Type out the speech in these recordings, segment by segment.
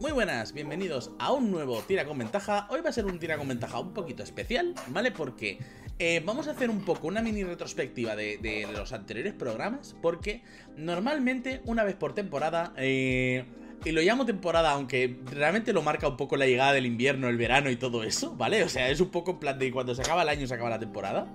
Muy buenas, bienvenidos a un nuevo Tira con Ventaja. Hoy va a ser un Tira con Ventaja un poquito especial, ¿vale? Porque eh, vamos a hacer un poco una mini retrospectiva de, los anteriores programas, porque normalmente una vez por temporada... Eh, y lo llamo temporada, aunque realmente lo marca un poco la llegada del invierno, el verano y todo eso, ¿vale? O sea, es un poco en plan de cuando se acaba el año se acaba la temporada.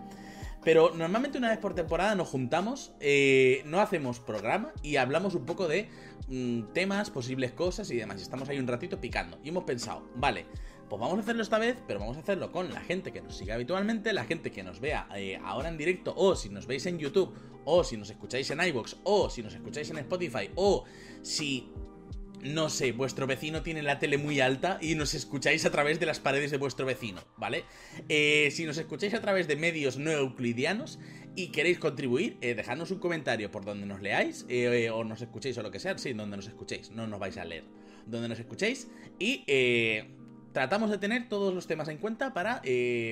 Pero normalmente una vez por temporada nos juntamos, eh, no hacemos programa y hablamos un poco de mm, temas, posibles cosas y demás. Estamos ahí un ratito picando. Y hemos pensado, vale, pues vamos a hacerlo esta vez, pero vamos a hacerlo con la gente que nos sigue habitualmente, la gente que nos vea eh, ahora en directo, o si nos veis en YouTube, o si nos escucháis en iVoox, o si nos escucháis en Spotify, o si no sé, vuestro vecino tiene la tele muy alta y nos escucháis a través de las paredes de vuestro vecino, ¿vale? Eh, si nos escucháis a través de medios no euclidianos y queréis contribuir, eh, dejadnos un comentario por donde nos leáis eh, o nos escuchéis o lo que sea, sí, donde nos escuchéis, no nos vais a leer, donde nos escuchéis. Y tratamos de tener todos los temas en cuenta para,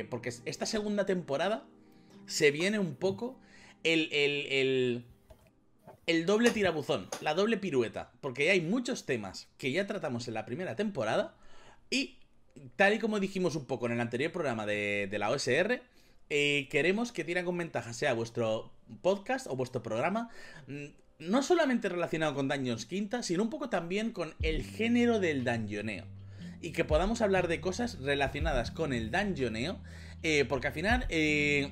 porque esta segunda temporada se viene un poco el, el el doble tirabuzón, la doble pirueta, porque hay muchos temas que ya tratamos en la primera temporada y tal y como dijimos un poco en el anterior programa de, la OSR, eh, queremos que Tira con Ventaja sea vuestro podcast o vuestro programa mm, no solamente relacionado con Dungeons Quinta, sino un poco también con el género del dungeoneo. Y que podamos hablar de cosas relacionadas con el dungeoneo, eh, porque al final eh,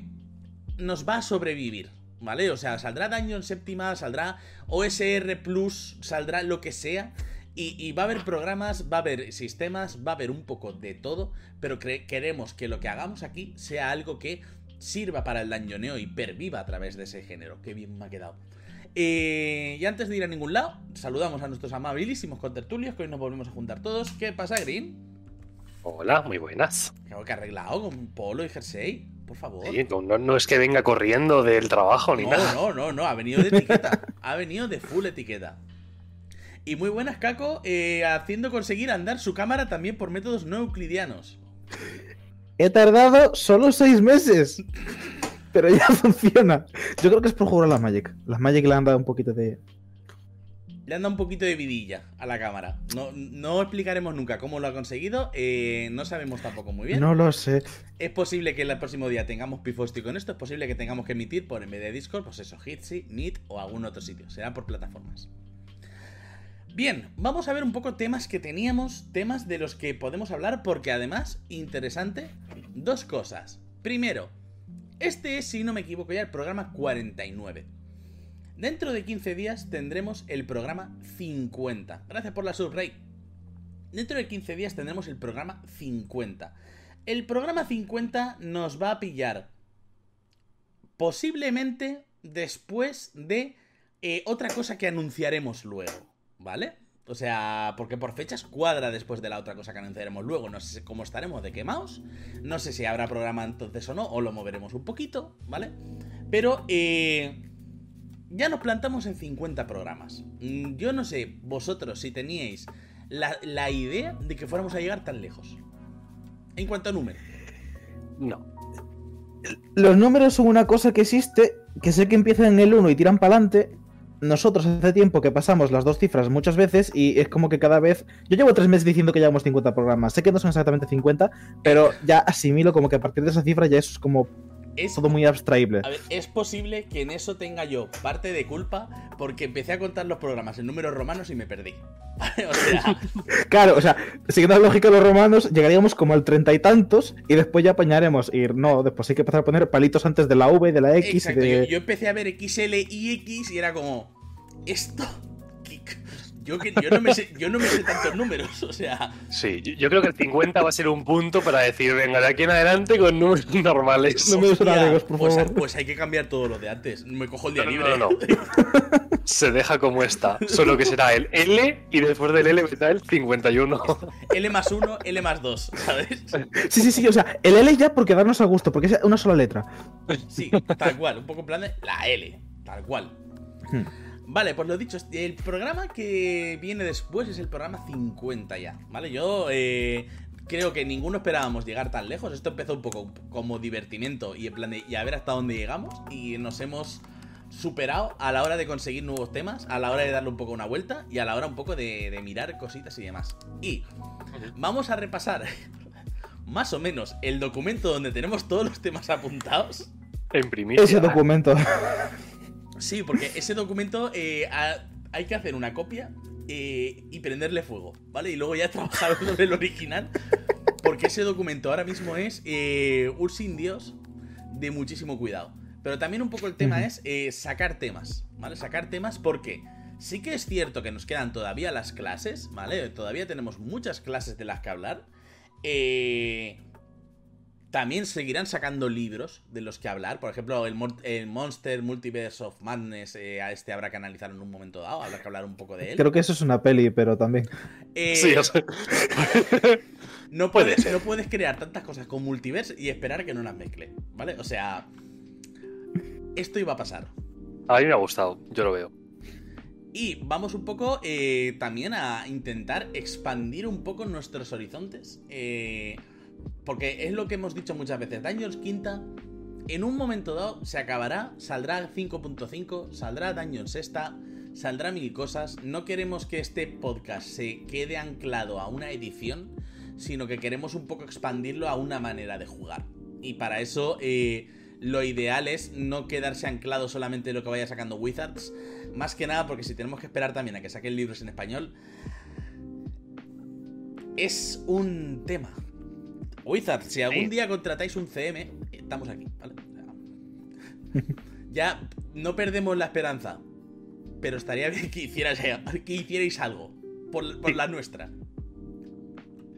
nos va a sobrevivir ¿vale? O sea, saldrá Dungeon séptima, saldrá OSR Plus, saldrá lo que sea. Y, va a haber programas, va a haber sistemas, va a haber un poco de todo, pero queremos que lo que hagamos aquí sea algo que sirva para el dañoneo y perviva a través de ese género. Qué bien me ha quedado. Eh, y antes de ir a ningún lado, saludamos a nuestros amabilísimos contertulios que hoy nos volvemos a juntar todos. ¿Qué pasa, Green? Hola, muy buenas. ¿Qué arreglado con polo y jersey? por favor. no, es que venga corriendo del trabajo ni nada. No, no, no, ha venido de etiqueta. ha venido de full etiqueta. Y muy buenas, Caco, eh, haciendo conseguir andar su cámara también por métodos no euclidianos. He tardado solo seis meses. Pero ya funciona. Yo creo que es por jugar a las Magic. Las Magic le han dado un poquito de, le anda un poquito de vidilla a la cámara. No, no explicaremos nunca cómo lo ha conseguido. Eh, no sabemos tampoco muy bien. No lo sé. Es posible que el próximo día tengamos Pifosti con esto. Es posible que tengamos que emitir por en vez de Discord, pues eso, Hitsi, Meet o algún otro sitio. Será por plataformas. Bien, vamos a ver un poco temas que teníamos, temas de los que podemos hablar, porque además, interesante, dos cosas. Primero, este es, si no me equivoco ya, el programa 49. Dentro de 15 días tendremos el programa 50. Gracias por la subrey. Dentro de 15 días tendremos el programa 50. El programa 50 nos va a pillar posiblemente después de eh, otra cosa que anunciaremos luego, ¿vale? O sea, porque por fechas cuadra después de la otra cosa que anunciaremos luego. No sé cómo estaremos de quemados. No sé si habrá programa entonces o no, o lo moveremos un poquito, ¿vale? Pero, eh, ya nos plantamos en 50 programas. Mm, yo no sé, vosotros, si teníais la, idea de que fuéramos a llegar tan lejos. En cuanto a números. No. Los números son una cosa que existe, que sé que empiezan en el 1 y tiran para adelante. Nosotros hace tiempo que pasamos las dos cifras muchas veces y es como que cada vez... Yo llevo tres meses diciendo que llevamos 50 programas. Sé que no son exactamente 50, pero ya asimilo como que a partir de esa cifra ya es como es todo muy abstraíble. A ver, es posible que en eso tenga yo parte de culpa porque empecé a contar los programas en números romanos y me perdí. o sea... claro, o sea, siguiendo la lógica de los romanos, llegaríamos como al treinta y tantos y después ya apañaremos. Y no, después hay que empezar a poner palitos antes de la V, de la X. Exacto, yo empecé a ver XL y X y era como. Esto yo, no me sé, tantos números, o sea. Sí, yo, creo que el 50 va a ser un punto para decir, venga, de aquí en adelante con números normales. Números largos, por pues, favor. Pues hay que cambiar todo lo de antes. Me cojo el día libre. No, no, Se deja como está. Solo que será el L y después del L está el 51. L más 1, L más 2, ¿sabes? Sí, sí, sí. O sea, el L ya porque darnos a gusto, porque es una sola letra. Sí, tal cual. Un poco en plan de la L. Tal cual. Hmm. Vale, pues lo dicho, el programa que viene después es el programa 50 ya, ¿vale? Yo eh, creo que ninguno esperábamos llegar tan lejos. Esto empezó un poco como divertimento y en plan de y a ver hasta dónde llegamos y nos hemos superado a la hora de conseguir nuevos temas, a la hora de darle un poco una vuelta y a la hora un poco de, de mirar cositas y demás. Y vamos a repasar más o menos el documento donde tenemos todos los temas apuntados. En primicia. Ese documento. Sí, porque ese documento eh, ha- hay que hacer una copia eh, y prenderle fuego, ¿vale? Y luego ya trabajar sobre el original. Porque ese documento ahora mismo es eh, un sin Dios de muchísimo cuidado. Pero también un poco el tema es eh, sacar temas, ¿vale? Sacar temas porque sí que es cierto que nos quedan todavía las clases, ¿vale? Todavía tenemos muchas clases de las que hablar. Eh, también seguirán sacando libros de los que hablar. Por ejemplo, el, Mon- el Monster Multiverse of Madness, eh, a este habrá que analizar en un momento dado, habrá que hablar un poco de él. Creo que eso es una peli, pero también. Eh, Sí, o sea, no, puede puedes, no puedes crear tantas cosas con multiverse y esperar que no las mezcle, ¿vale? O sea, esto iba a pasar. a mí me ha gustado, yo lo veo. Y vamos un poco eh, también a intentar expandir un poco nuestros horizontes. eh, porque es lo que hemos dicho muchas veces. Dungeons Quinta, en un momento dado, se acabará, saldrá 5.5, saldrá Dungeons Sexta, saldrá mil cosas. No queremos que este podcast se quede anclado a una edición, sino que queremos un poco expandirlo a una manera de jugar. Y para eso, eh, lo ideal es no quedarse anclado solamente en lo que vaya sacando Wizards. Más que nada porque si tenemos que esperar también a que saquen libros en español, es un tema. Wizards, si algún día contratáis un CM, estamos aquí, ¿vale? Ya no perdemos la esperanza, pero estaría bien que, hicierais, que hicierais algo por, la nuestra.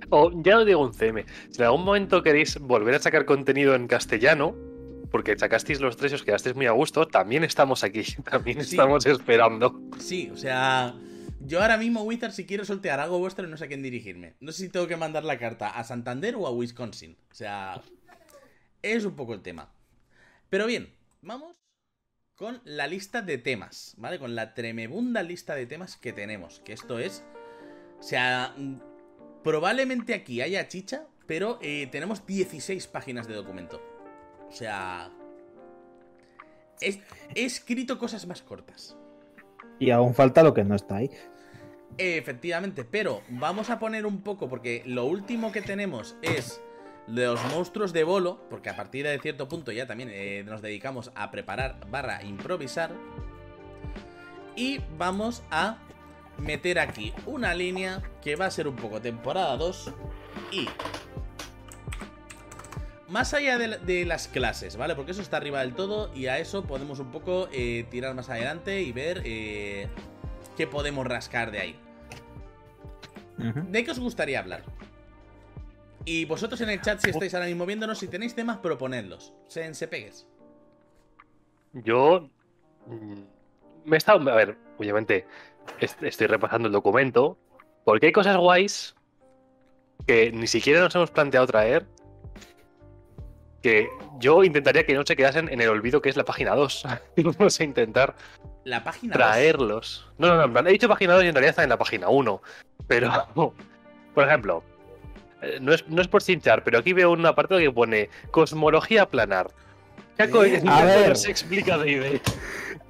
O ya no digo un CM. Si en algún momento queréis volver a sacar contenido en castellano, porque sacasteis los tres y os quedasteis muy a gusto, también estamos aquí. También Sí. estamos esperando. Sí, o sea, yo ahora mismo, Wizards, si quiero soltear algo vuestro, no sé a quién dirigirme. No sé si tengo que mandar la carta a Santander o a Wisconsin. O sea, es un poco el tema. Pero bien, vamos con la lista de temas, ¿vale? Con la tremebunda lista de temas que tenemos. Que esto es. O sea, probablemente aquí haya chicha, pero eh, tenemos 16 páginas de documento. O sea. he escrito cosas más cortas. Y aún falta lo que no está ahí. Efectivamente, pero vamos a poner un poco, porque lo último que tenemos es los monstruos de bolo, porque a partir de cierto punto ya también eh, nos dedicamos a preparar barra improvisar. Y vamos a meter aquí una línea que va a ser un poco temporada 2 y... Más allá de, la- de las clases, ¿vale? Porque eso está arriba del todo y a eso podemos un poco eh, tirar más adelante y ver eh, qué podemos rascar de ahí. ¿De qué os gustaría hablar? Y vosotros en el chat, si estáis ahora mismo viéndonos, si tenéis temas, proponedlos. Sean pegues. Yo mm, me he estado. A ver, obviamente est- estoy repasando el documento. Porque hay cosas guays que ni siquiera nos hemos planteado traer. Que yo intentaría que no se quedasen en el olvido que es la página 2. Vamos a intentar La página 2. traerlos. No, no, no, en plan, he dicho página 2 y en realidad está en la página 1. Pero, por ejemplo, eh, no es, no es por cinchar, pero aquí veo un apartado que pone cosmología planar. ¿Qué co- Eh, a ver. se explica de idea?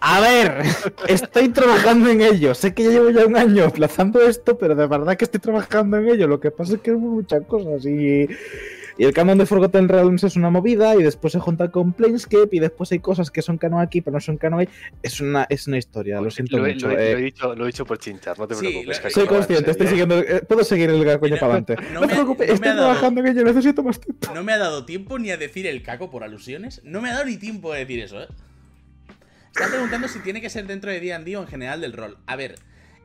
A ver, estoy trabajando en ello. Sé que ya llevo ya un año aplazando esto, pero de verdad que estoy trabajando en ello. Lo que pasa es que hay muchas cosas y. Y el canon de Forgotten Realms es una movida, y después se junta con Planescape, y después hay cosas que son canon aquí, pero no son canon ahí. Es una, es una historia, lo siento Lo, mucho. lo he- eh. lo he dicho, lo he dicho por chinchar, no te Sí, preocupes. lo- que soy consciente, estoy serio. siguiendo. eh, puedo seguir el coño para adelante. no No, me te ha- preocupes, no me estoy dado- trabajando en ello, necesito más tiempo. No me ha dado tiempo ni a decir el caco por alusiones. No me ha dado ni tiempo de decir eso, ¿eh? Están preguntando si tiene que ser dentro de D&D o en general del rol. A ver,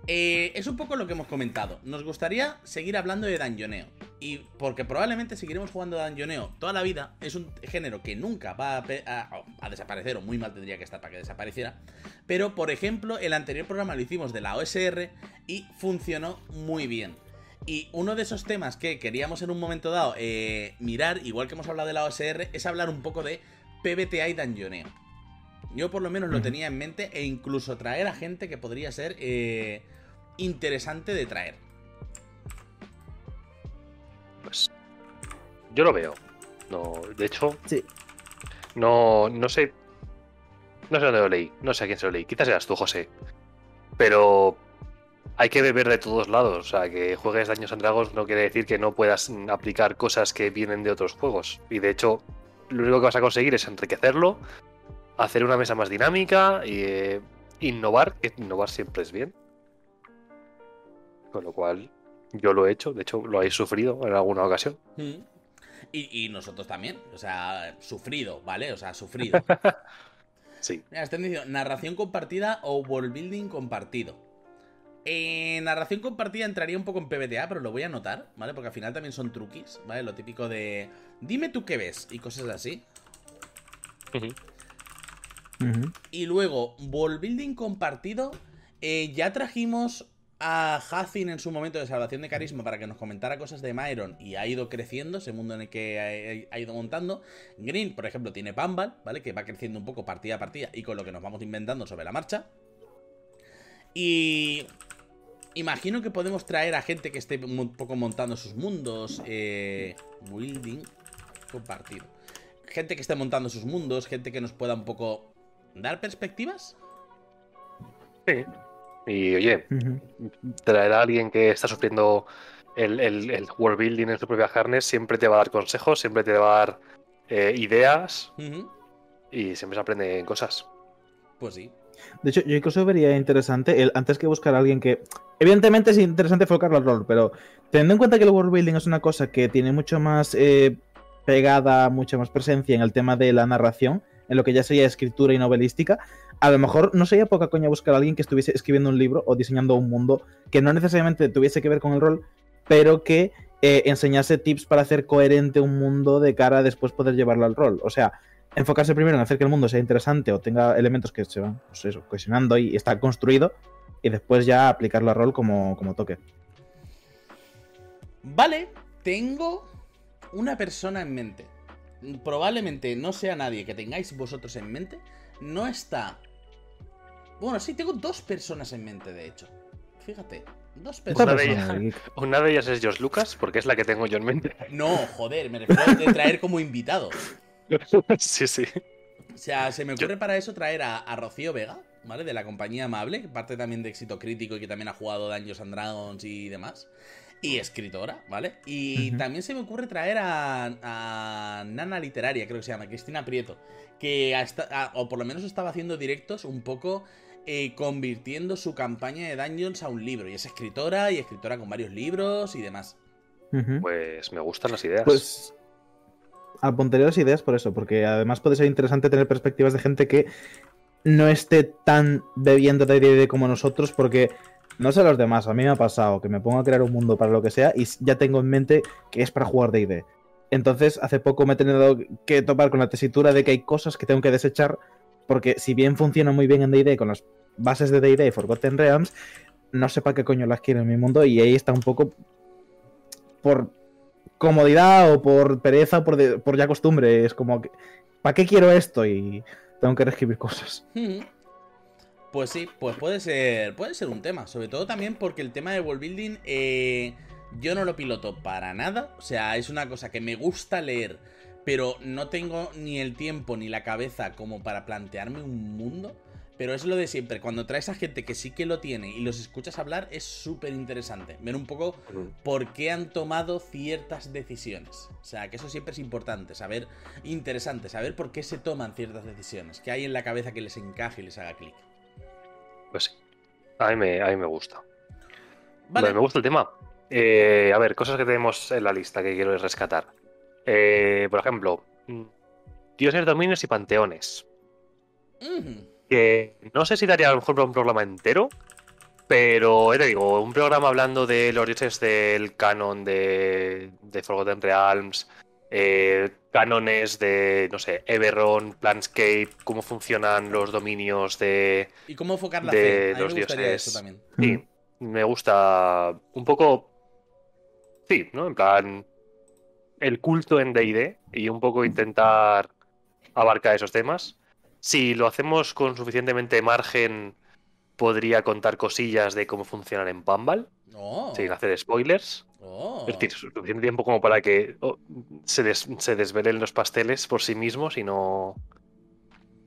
eh, es un poco lo que hemos comentado. Nos gustaría seguir hablando de Dungeoneo. Y porque probablemente seguiremos jugando a Dungeoneo toda la vida. Es un género que nunca va a, desaparecer, o muy mal tendría que estar para que desapareciera. Pero, por ejemplo, el anterior programa lo hicimos de la OSR y funcionó muy bien. Y uno de esos temas que queríamos en un momento dado eh, mirar, igual que hemos hablado de la OSR, es hablar un poco de PBTA y. Yo por lo menos lo tenía en mente e incluso traer a gente que podría ser eh, interesante de traer. Pues, yo lo veo. No, de hecho, Sí. no, no sé. No sé dónde lo leí, no sé a quién se lo leí. Quizás eras tú, José. Pero hay que beber de todos lados. O sea, que juegues Daños and Dragons no quiere decir que no puedas aplicar cosas que vienen de otros juegos. Y de hecho, lo único que vas a conseguir es enriquecerlo, hacer una mesa más dinámica y eh, innovar, que innovar siempre es bien. Con lo cual, yo lo he hecho, de hecho, lo habéis sufrido en alguna ocasión. Mm. Y, y nosotros también. O sea, sufrido, ¿vale? O sea, sufrido. Sí. Mira, están diciendo narración compartida o world building compartido. Eh, narración compartida entraría un poco en PBTA, pero lo voy a anotar, ¿vale? Porque al final también son truquis, ¿vale? Lo típico de dime tú qué ves y cosas así. Y luego, world building compartido. eh, ya trajimos a Hazin en su momento de salvación de carisma para que nos comentara cosas de Myron y ha ido creciendo ese mundo en el que ha, ha ido montando. Green, por ejemplo, tiene Pambal, ¿vale? Que va creciendo un poco partida a partida y con lo que nos vamos inventando sobre la marcha. Y imagino que podemos traer a gente que esté un poco montando sus mundos. Eh, building compartido. Gente que esté montando sus mundos, gente que nos pueda un poco dar perspectivas. Sí. Y oye, traer a alguien que está sufriendo el, el, el world building en su propia carne siempre te va a dar consejos, siempre te va a dar eh, ideas y siempre se aprenden cosas. Pues sí. De hecho, yo incluso vería interesante, el, antes que buscar a alguien que... Evidentemente es interesante enfocarlo al rol, pero teniendo en cuenta que el world building es una cosa que tiene mucho más eh, pegada, mucha más presencia en el tema de la narración, en lo que ya sería escritura y novelística, a lo mejor no sería poca coña buscar a alguien que estuviese escribiendo un libro o diseñando un mundo que no necesariamente tuviese que ver con el rol, pero que eh, enseñase tips para hacer coherente un mundo de cara a después poder llevarlo al rol. O sea, enfocarse primero en hacer que el mundo sea interesante o tenga elementos que se van pues cohesionando y está construido, y después ya aplicarlo al rol como toque. Vale, tengo una persona en mente. Probablemente no sea nadie que tengáis vosotros en mente. No está. Bueno, sí, tengo dos personas en mente, de hecho. Fíjate, dos Esta Una personas. de ellas. Una de ellas es Josh Lucas, porque es la que tengo yo en mente. No, joder, me refiero a traer como invitado. sí, sí. O sea, se me ocurre para eso traer a, a Rocío Vega, ¿vale? De la compañía Amable, que parte también de éxito crítico y que también ha jugado Dungeons and Dragons y demás. Y escritora, ¿vale? Y también se me ocurre traer a, a Nana Literaria, creo que se llama, Cristina Prieto, que hasta, a- o por lo menos estaba haciendo directos un poco eh, convirtiendo su campaña de Dungeons a un libro. Y es escritora y escritora con varios libros y demás. Pues me gustan las ideas. Pues apuntaré las ideas por eso, porque además puede ser interesante tener perspectivas de gente que no esté tan bebiendo de D&D como nosotros, porque no sé los demás, a mí me ha pasado que me pongo a crear un mundo para lo que sea y ya tengo en mente que es para jugar D&D. Entonces, hace poco me he tenido que topar con la tesitura de que hay cosas que tengo que desechar, porque si bien funciona muy bien en D&D con las bases de D&D y Forgotten Realms, no sé para qué coño las quiero en mi mundo y ahí está un poco por comodidad o por pereza por, por ya costumbre. Es como, ¿para qué quiero esto? Y tengo que reescribir cosas. Pues sí, pues puede ser, puede ser un tema. Sobre todo también porque el tema de world building eh, yo no lo piloto para nada. O sea, es una cosa que me gusta leer, pero no tengo ni el tiempo ni la cabeza como para plantearme un mundo. Pero es lo de siempre, cuando traes a gente que sí que lo tiene y los escuchas hablar, es súper interesante. Ver un poco por qué han tomado ciertas decisiones. O sea, que eso siempre es importante, saber, interesante, saber por qué se toman ciertas decisiones, qué hay en la cabeza que les encaje y les haga clic. Pues sí. A mí me, a mí me gusta. Vale, Me gusta el tema. Eh, a ver, cosas que tenemos en la lista que quiero rescatar. Eh, por ejemplo, mm, dioses, dominios y panteones. Ujú. Que no sé si daría a lo mejor para un programa entero, pero ya te digo, un programa hablando de los dioses del canon de, de Forgotten Realms, eh, cánones de, no sé, Eberron, Planscape, cómo funcionan los dominios de, ¿Y cómo enfocar la de fe? A los me gustaría dioses. eso también. Sí, me gusta un poco. Sí, ¿no? En plan. El culto en DD y un poco intentar abarcar esos temas. Si lo hacemos con suficientemente margen, podría contar cosillas de cómo funcionan en Pambal, Oh, sin hacer spoilers. oh. Es decir, suficiente tiempo como para que oh, se, des- se desvelen los pasteles por sí mismos y no.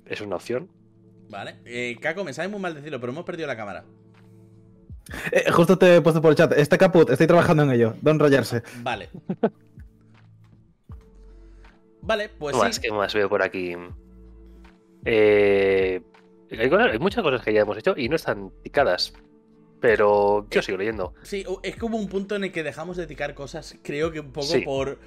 Es una opción. Vale. Eh, Caco, me sabe muy mal decirlo, pero hemos perdido la cámara. Eh, justo te he puesto por el chat. Está caput, estoy trabajando en ello. Don enrollarse. Vale. Vale, pues ¿Qué más, sí. más veo por aquí? Eh, hay, muchas cosas que ya hemos hecho y no están picadas. Pero yo sigo leyendo. Sí, es como un punto en el que dejamos de ticar cosas, creo que un poco Sí. por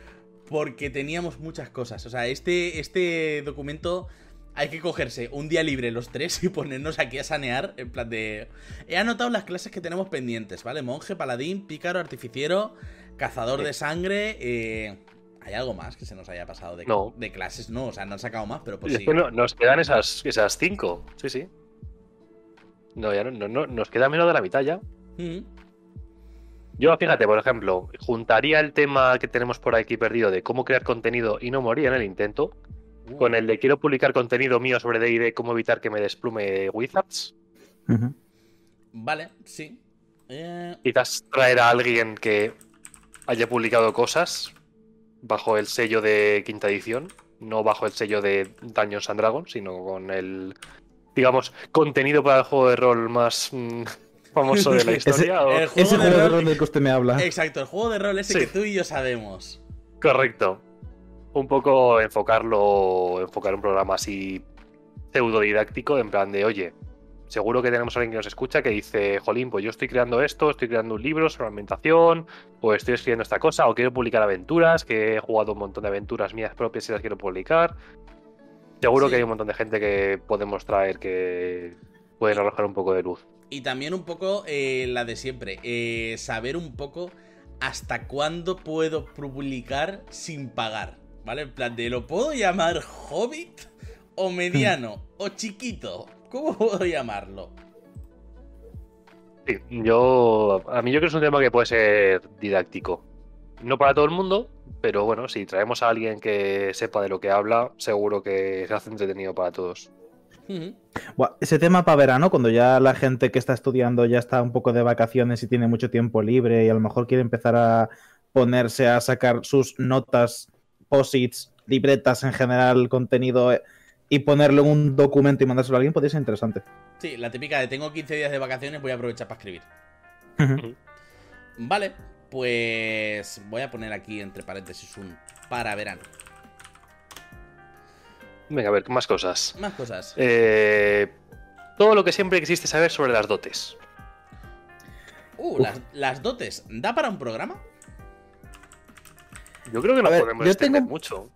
porque teníamos muchas cosas. O sea, este, este documento hay que cogerse un día libre los tres y ponernos aquí a sanear. En plan de. He anotado las clases que tenemos pendientes, ¿vale? Monje, paladín, pícaro, artificiero, cazador Sí. de sangre. eh, ¿Hay algo más que se nos haya pasado de, No. de clases? No, o sea, no han sacado más, pero pues sí. no- nos quedan esas, esas cinco. Sí, sí. No, ya no, no, no, nos queda menos de la mitad ya. Yo, fíjate, por ejemplo, juntaría el tema que tenemos por aquí perdido de cómo crear contenido y no morir en el intento Uh, con el de quiero publicar contenido mío sobre D&D, cómo evitar que me desplume Wizards. Vale, sí. Eh, Quizás traer a alguien que haya publicado cosas bajo el sello de quinta edición, no bajo el sello de Dungeons and Dragons, sino con el, digamos, contenido para el juego de rol más mm, famoso de la historia. o- el juego Ese de juego de rol- rol del que usted me habla. Exacto, el juego de rol ese Sí. que tú y yo sabemos. Correcto. Un poco enfocarlo, enfocar un programa así pseudo didáctico, en plan de, oye, seguro que tenemos a alguien que nos escucha que dice, jolín, pues yo estoy creando esto, estoy creando un libro sobre ambientación, o estoy escribiendo esta cosa, o quiero publicar aventuras, que he jugado un montón de aventuras mías propias y las quiero publicar. Seguro Sí. que hay un montón de gente que podemos traer que pueden arrojar un poco de luz. Y también un poco eh, la de siempre, eh, saber un poco hasta cuándo puedo publicar sin pagar, ¿vale? En plan de, ¿lo puedo llamar hobbit o mediano o chiquito? ¿Cómo puedo llamarlo? Sí, yo. A mí yo creo que es un tema que puede ser didáctico. No para todo el mundo, pero bueno, si traemos a alguien que sepa de lo que habla, seguro que se hace entretenido para todos. Ese tema para verano, cuando ya la gente que está estudiando ya está un poco de vacaciones y tiene mucho tiempo libre y a lo mejor quiere empezar a ponerse a sacar sus notas, posits, libretas en general, contenido eh, y ponerlo en un documento y mandárselo a alguien, podría ser interesante. Sí, la típica de tengo 15 días de vacaciones, voy a aprovechar para escribir. Vale, pues voy a poner aquí entre paréntesis un para verano. Venga, a ver, más cosas. Más cosas. Eh, todo lo que siempre quisiste saber sobre las dotes. Uh, las, las dotes. ¿Da para un programa? Yo creo que no ver, podemos extender tengo- mucho.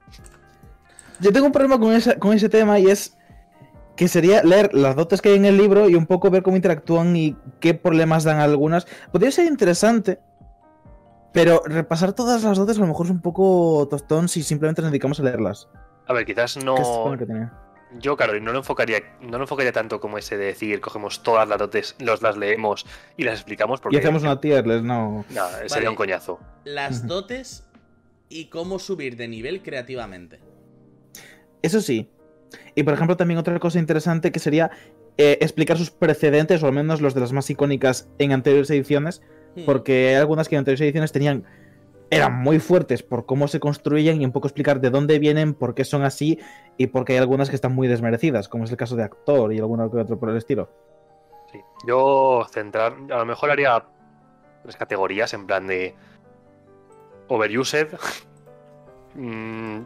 Yo tengo un problema con, esa- con ese tema y es que sería leer las dotes que hay en el libro y un poco ver cómo interactúan y qué problemas dan algunas. Podría ser interesante, pero repasar todas las dotes a lo mejor es un poco tostón si simplemente nos dedicamos a leerlas. A ver, quizás ¿Qué se no. supone que tenía? Yo, claro, no lo enfocaría, no lo enfocaría tanto como ese de decir, cogemos todas las dotes, los las leemos y las explicamos porque Y hacemos una tier list, no. Vale. sería un coñazo. Las dotes y cómo subir de nivel creativamente. Eso sí. Y por ejemplo, también otra cosa interesante que sería eh, explicar sus precedentes, o al menos los de las más icónicas en anteriores ediciones, Hmm. porque hay algunas que en anteriores ediciones tenían. eran muy fuertes por cómo se construyen y un poco explicar de dónde vienen, por qué son así y porque hay algunas que están muy desmerecidas, como es el caso de actor y alguno que otro por el estilo. Sí. Yo centrar, a lo mejor haría tres categorías en plan de overused, mm,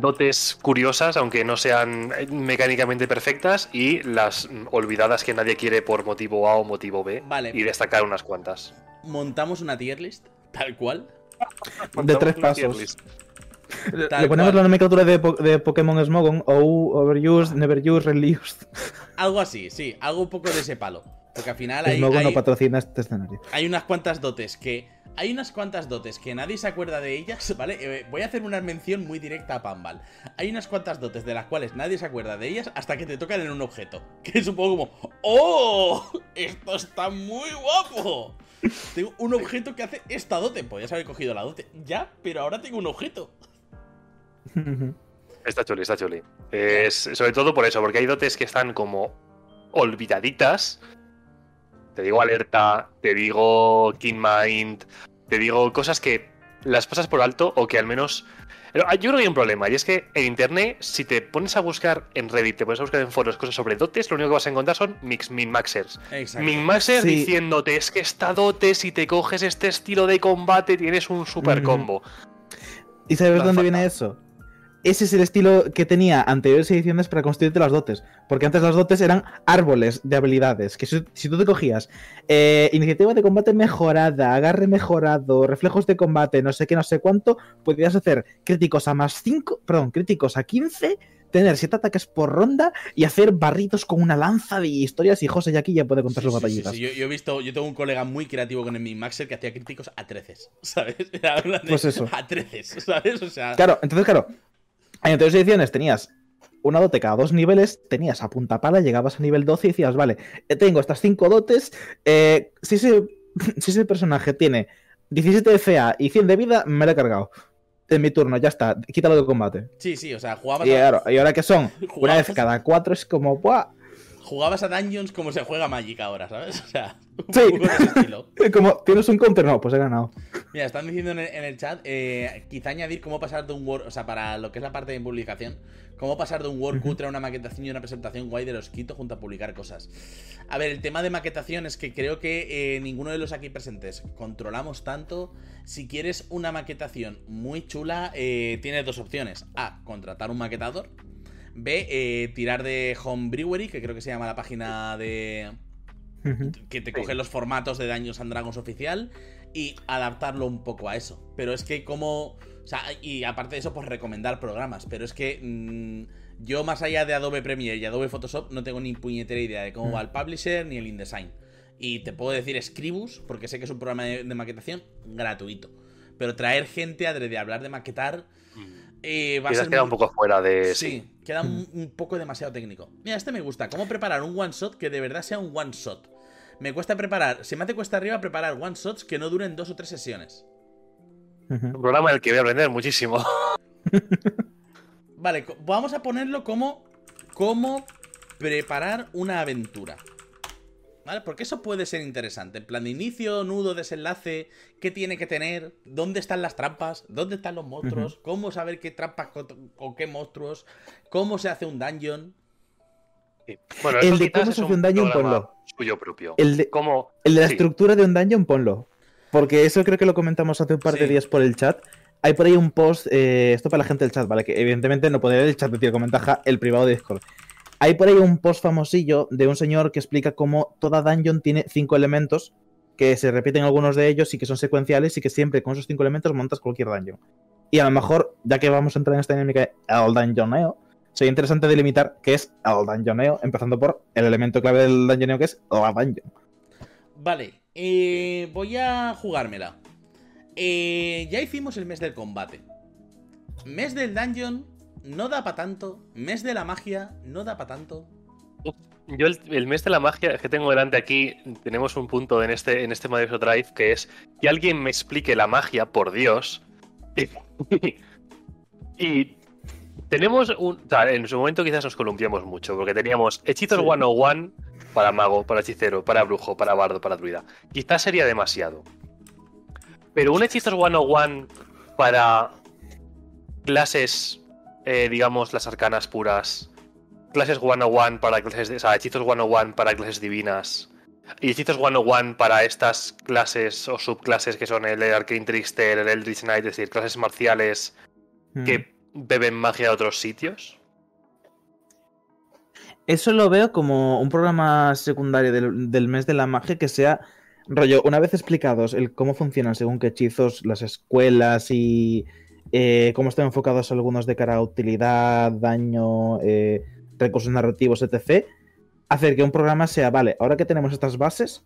dotes curiosas, aunque no sean mecánicamente perfectas, y las mm, olvidadas que nadie quiere por motivo A o motivo B, Vale. y destacar unas cuantas. Montamos una tier list, tal cual. De tres pasos. Le ponemos cual. la nomenclatura de, po- de Pokémon Smogon, OU, Overused, Never Used, Reused. Algo así, sí, algo un poco de ese palo. Porque al final hay, Smogon no patrocina este escenario. hay unas cuantas dotes que. Hay unas cuantas dotes que nadie se acuerda de ellas, ¿vale? Eh, voy a hacer una mención muy directa a Pambal. Hay unas cuantas dotes de las cuales nadie se acuerda de ellas hasta que te tocan en un objeto. Que es un poco como. ¡Oh! ¡Esto está muy guapo! Tengo un objeto que hace esta dote. Podrías haber cogido la dote. Ya, pero ahora tengo un objeto. Está chuli, está chuli. Sobre todo por eso, porque hay dotes que están como olvidaditas. Te digo alerta, te digo King Mind, te digo cosas que las pasas por alto o que al menos yo creo que hay un problema, y es que en internet, si te pones a buscar en Reddit, te pones a buscar en foros cosas sobre dotes, lo único que vas a encontrar son mix min-maxers. Exacto. Min-maxers Sí. diciéndote, es que esta dote, si te coges este estilo de combate, tienes un super combo. ¿Y sabes dónde falta. viene eso? Ese es el estilo que tenía anteriores ediciones para construirte las dotes. Porque antes las dotes eran árboles de habilidades. Que si, si tú te cogías eh, iniciativa de combate mejorada, agarre mejorado, reflejos de combate, no sé qué, no sé cuánto, podías hacer críticos a más 5, perdón, críticos a 15, tener 7 ataques por ronda y hacer barritos con una lanza de historias. Y José ya aquí ya puede contar Sí, sus sí, batallitas. sí. Yo, yo he visto, yo tengo un colega muy creativo con el Min-Maxer que hacía críticos a 13, ¿sabes? Era de- Pues eso. A 13, ¿sabes? O sea, Claro, entonces, claro, en anteriores ediciones tenías una dote cada dos niveles, tenías a punta pala, llegabas a nivel 12 y decías, vale, eh, tengo estas cinco dotes, eh, si, ese, si ese personaje tiene 17 de FA y 100 de vida, me lo he cargado. En mi turno, ya está, quítalo de combate. sí, sí, o sea, jugabas, Y, ahora que son, una vez cada cuatro, es como, ¡buah! Jugabas a Dungeons como se juega Magic ahora, ¿sabes? O sea, un Sí. poco de ese estilo. Como, ¿tienes un counter? No, pues he ganado. Mira, están diciendo en el, en el chat, eh, quizá añadir cómo pasar de un Word, o sea, para lo que es la parte de publicación, cómo pasar de un Word cutre a una maquetación y una presentación guay de los Quito junto a publicar cosas. A ver, el tema de maquetación es que creo que eh, ninguno de los aquí presentes controlamos tanto. Si quieres una maquetación muy chula, eh, tienes dos opciones. A, contratar un maquetador. B, eh, tirar de Home Brewery, que creo que se llama la página de, que te Sí. coge los formatos de Dungeons and Dragons oficial y adaptarlo un poco a eso. Pero es que como... O sea, y aparte de eso, pues recomendar programas. Pero es que mm, yo más allá de Adobe Premiere y Adobe Photoshop no tengo ni puñetera idea de cómo Mm. va el publisher ni el InDesign. Y te puedo decir Scribus, porque sé que es un programa de, de maquetación gratuito. Pero traer gente a de hablar de maquetar eh, va a ser... queda muy- un poco fuera de. Sí, Sí. Queda un, un poco demasiado técnico. Mira, este me gusta. ¿Cómo preparar un one shot que de verdad sea un one shot? Me cuesta preparar, se me hace cuesta arriba preparar one shots que no duren dos o tres sesiones. Un programa del que voy a aprender muchísimo. Vale, vamos a ponerlo como cómo preparar una aventura. ¿Vale? Porque eso puede ser interesante. En plan de inicio, nudo, desenlace, qué tiene que tener, dónde están las trampas, dónde están los monstruos, cómo saber qué trampas con, con qué monstruos, cómo se hace un dungeon. Sí. Bueno, El de cómo se hace un dungeon, ponlo. Suyo propio. El de, ¿Cómo? El de la Sí. estructura de un dungeon, ponlo. Porque eso creo que lo comentamos hace un par de Sí. días por el chat. Hay por ahí un post, eh, esto para la gente del chat, ¿vale? Que evidentemente no puede ver el chat de Tiro con Ventaja, el privado de Discord. Hay por ahí un post famosillo de un señor que explica cómo toda dungeon tiene cinco elementos, que se repiten algunos de ellos y que son secuenciales y que siempre con esos cinco elementos montas cualquier dungeon. Y a lo mejor, ya que vamos a entrar en esta dinámica el dungeoneo, sería interesante delimitar qué es el dungeoneo, empezando por el elemento clave del dungeoneo que es la dungeon. Vale, eh, voy a jugármela. Eh, ya hicimos el mes del combate. Mes del dungeon no da para tanto. Mes de la magia no da para tanto. Yo el, el mes de la magia que tengo delante aquí, tenemos un punto en este, en este Microsoft Drive que es que alguien me explique la magia, por Dios. y tenemos un... o sea, en su momento quizás nos columpiamos mucho, porque teníamos hechizos Sí. 101 para mago, para hechicero, para brujo, para bardo, para druida. Quizás sería demasiado. Pero un hechizos 101 para clases, eh, digamos, las arcanas puras, clases 101 para clases, de, o sea, hechizos 101 para clases divinas y hechizos 101 para estas clases o subclases que son el Arcane Trickster, el Eldritch Knight, es decir, clases marciales Mm. que beben magia de otros sitios. Eso lo veo como un programa secundario del, del mes de la magia que sea rollo, una vez explicados el cómo funcionan según qué hechizos, las escuelas y eh, cómo están enfocados algunos de cara a utilidad, daño, eh, recursos narrativos, etc. Hacer que un programa sea, vale, ahora que tenemos estas bases,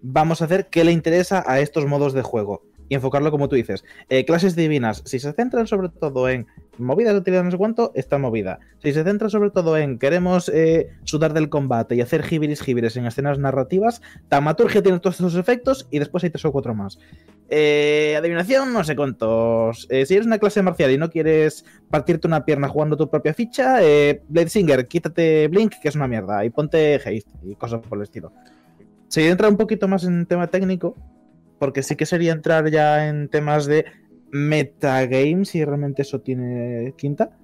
vamos a hacer qué le interesa a estos modos de juego. Y enfocarlo como tú dices. Eh, clases divinas, si se centran sobre todo en movidas de utilidad no sé cuánto, está movida. Si se centra sobre todo en queremos eh, sudar del combate y hacer gibiris gibiris en escenas narrativas, Tamaturgia tiene todos esos efectos y después hay tres o cuatro más. Eh, adivinación, no sé cuántos. Eh, si eres una clase marcial y no quieres partirte una pierna jugando tu propia ficha, eh, Blade Singer, quítate Blink, que es una mierda, y ponte Haste y cosas por el estilo. Si entra un poquito más en tema técnico, porque sí que sería entrar ya en temas de metagame si realmente eso tiene quinta.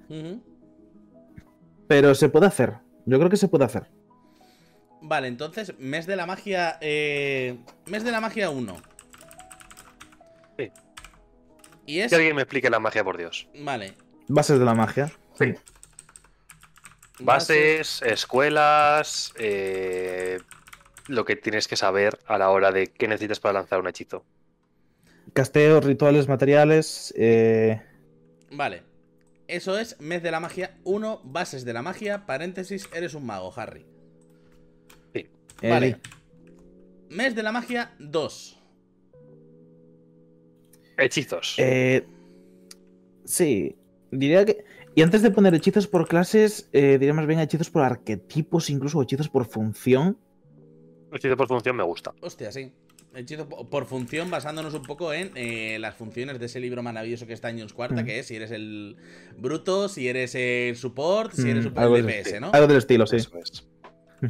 Pero se puede hacer. Yo creo que se puede hacer. Vale, entonces, mes de la magia. eh, mes de la magia 1. Sí. Y es. Que alguien me explique la magia, por Dios. Vale. Bases de la magia. Sí. Bases, escuelas, eh, lo que tienes que saber a la hora de qué necesitas para lanzar un hechizo. Casteos, rituales, materiales. eh, Vale. Eso es mes de la magia 1, bases de la magia, paréntesis, eres un mago, Harry. eh, Vale. Mes de la magia 2. Hechizos. eh, sí. Diría que. Y antes de poner hechizos por clases, eh, diría más bien hechizos por arquetipos, incluso o hechizos por función. Hechizo por función me gusta. Hostia, sí. Hechizo por función, basándonos un poco en eh, las funciones de ese libro maravilloso que está en Jones Cuarta, Mm. que es si eres el bruto, si eres el support, si Mm, eres un del DPS. ¿no? Algo del estilo, sí. Eso es.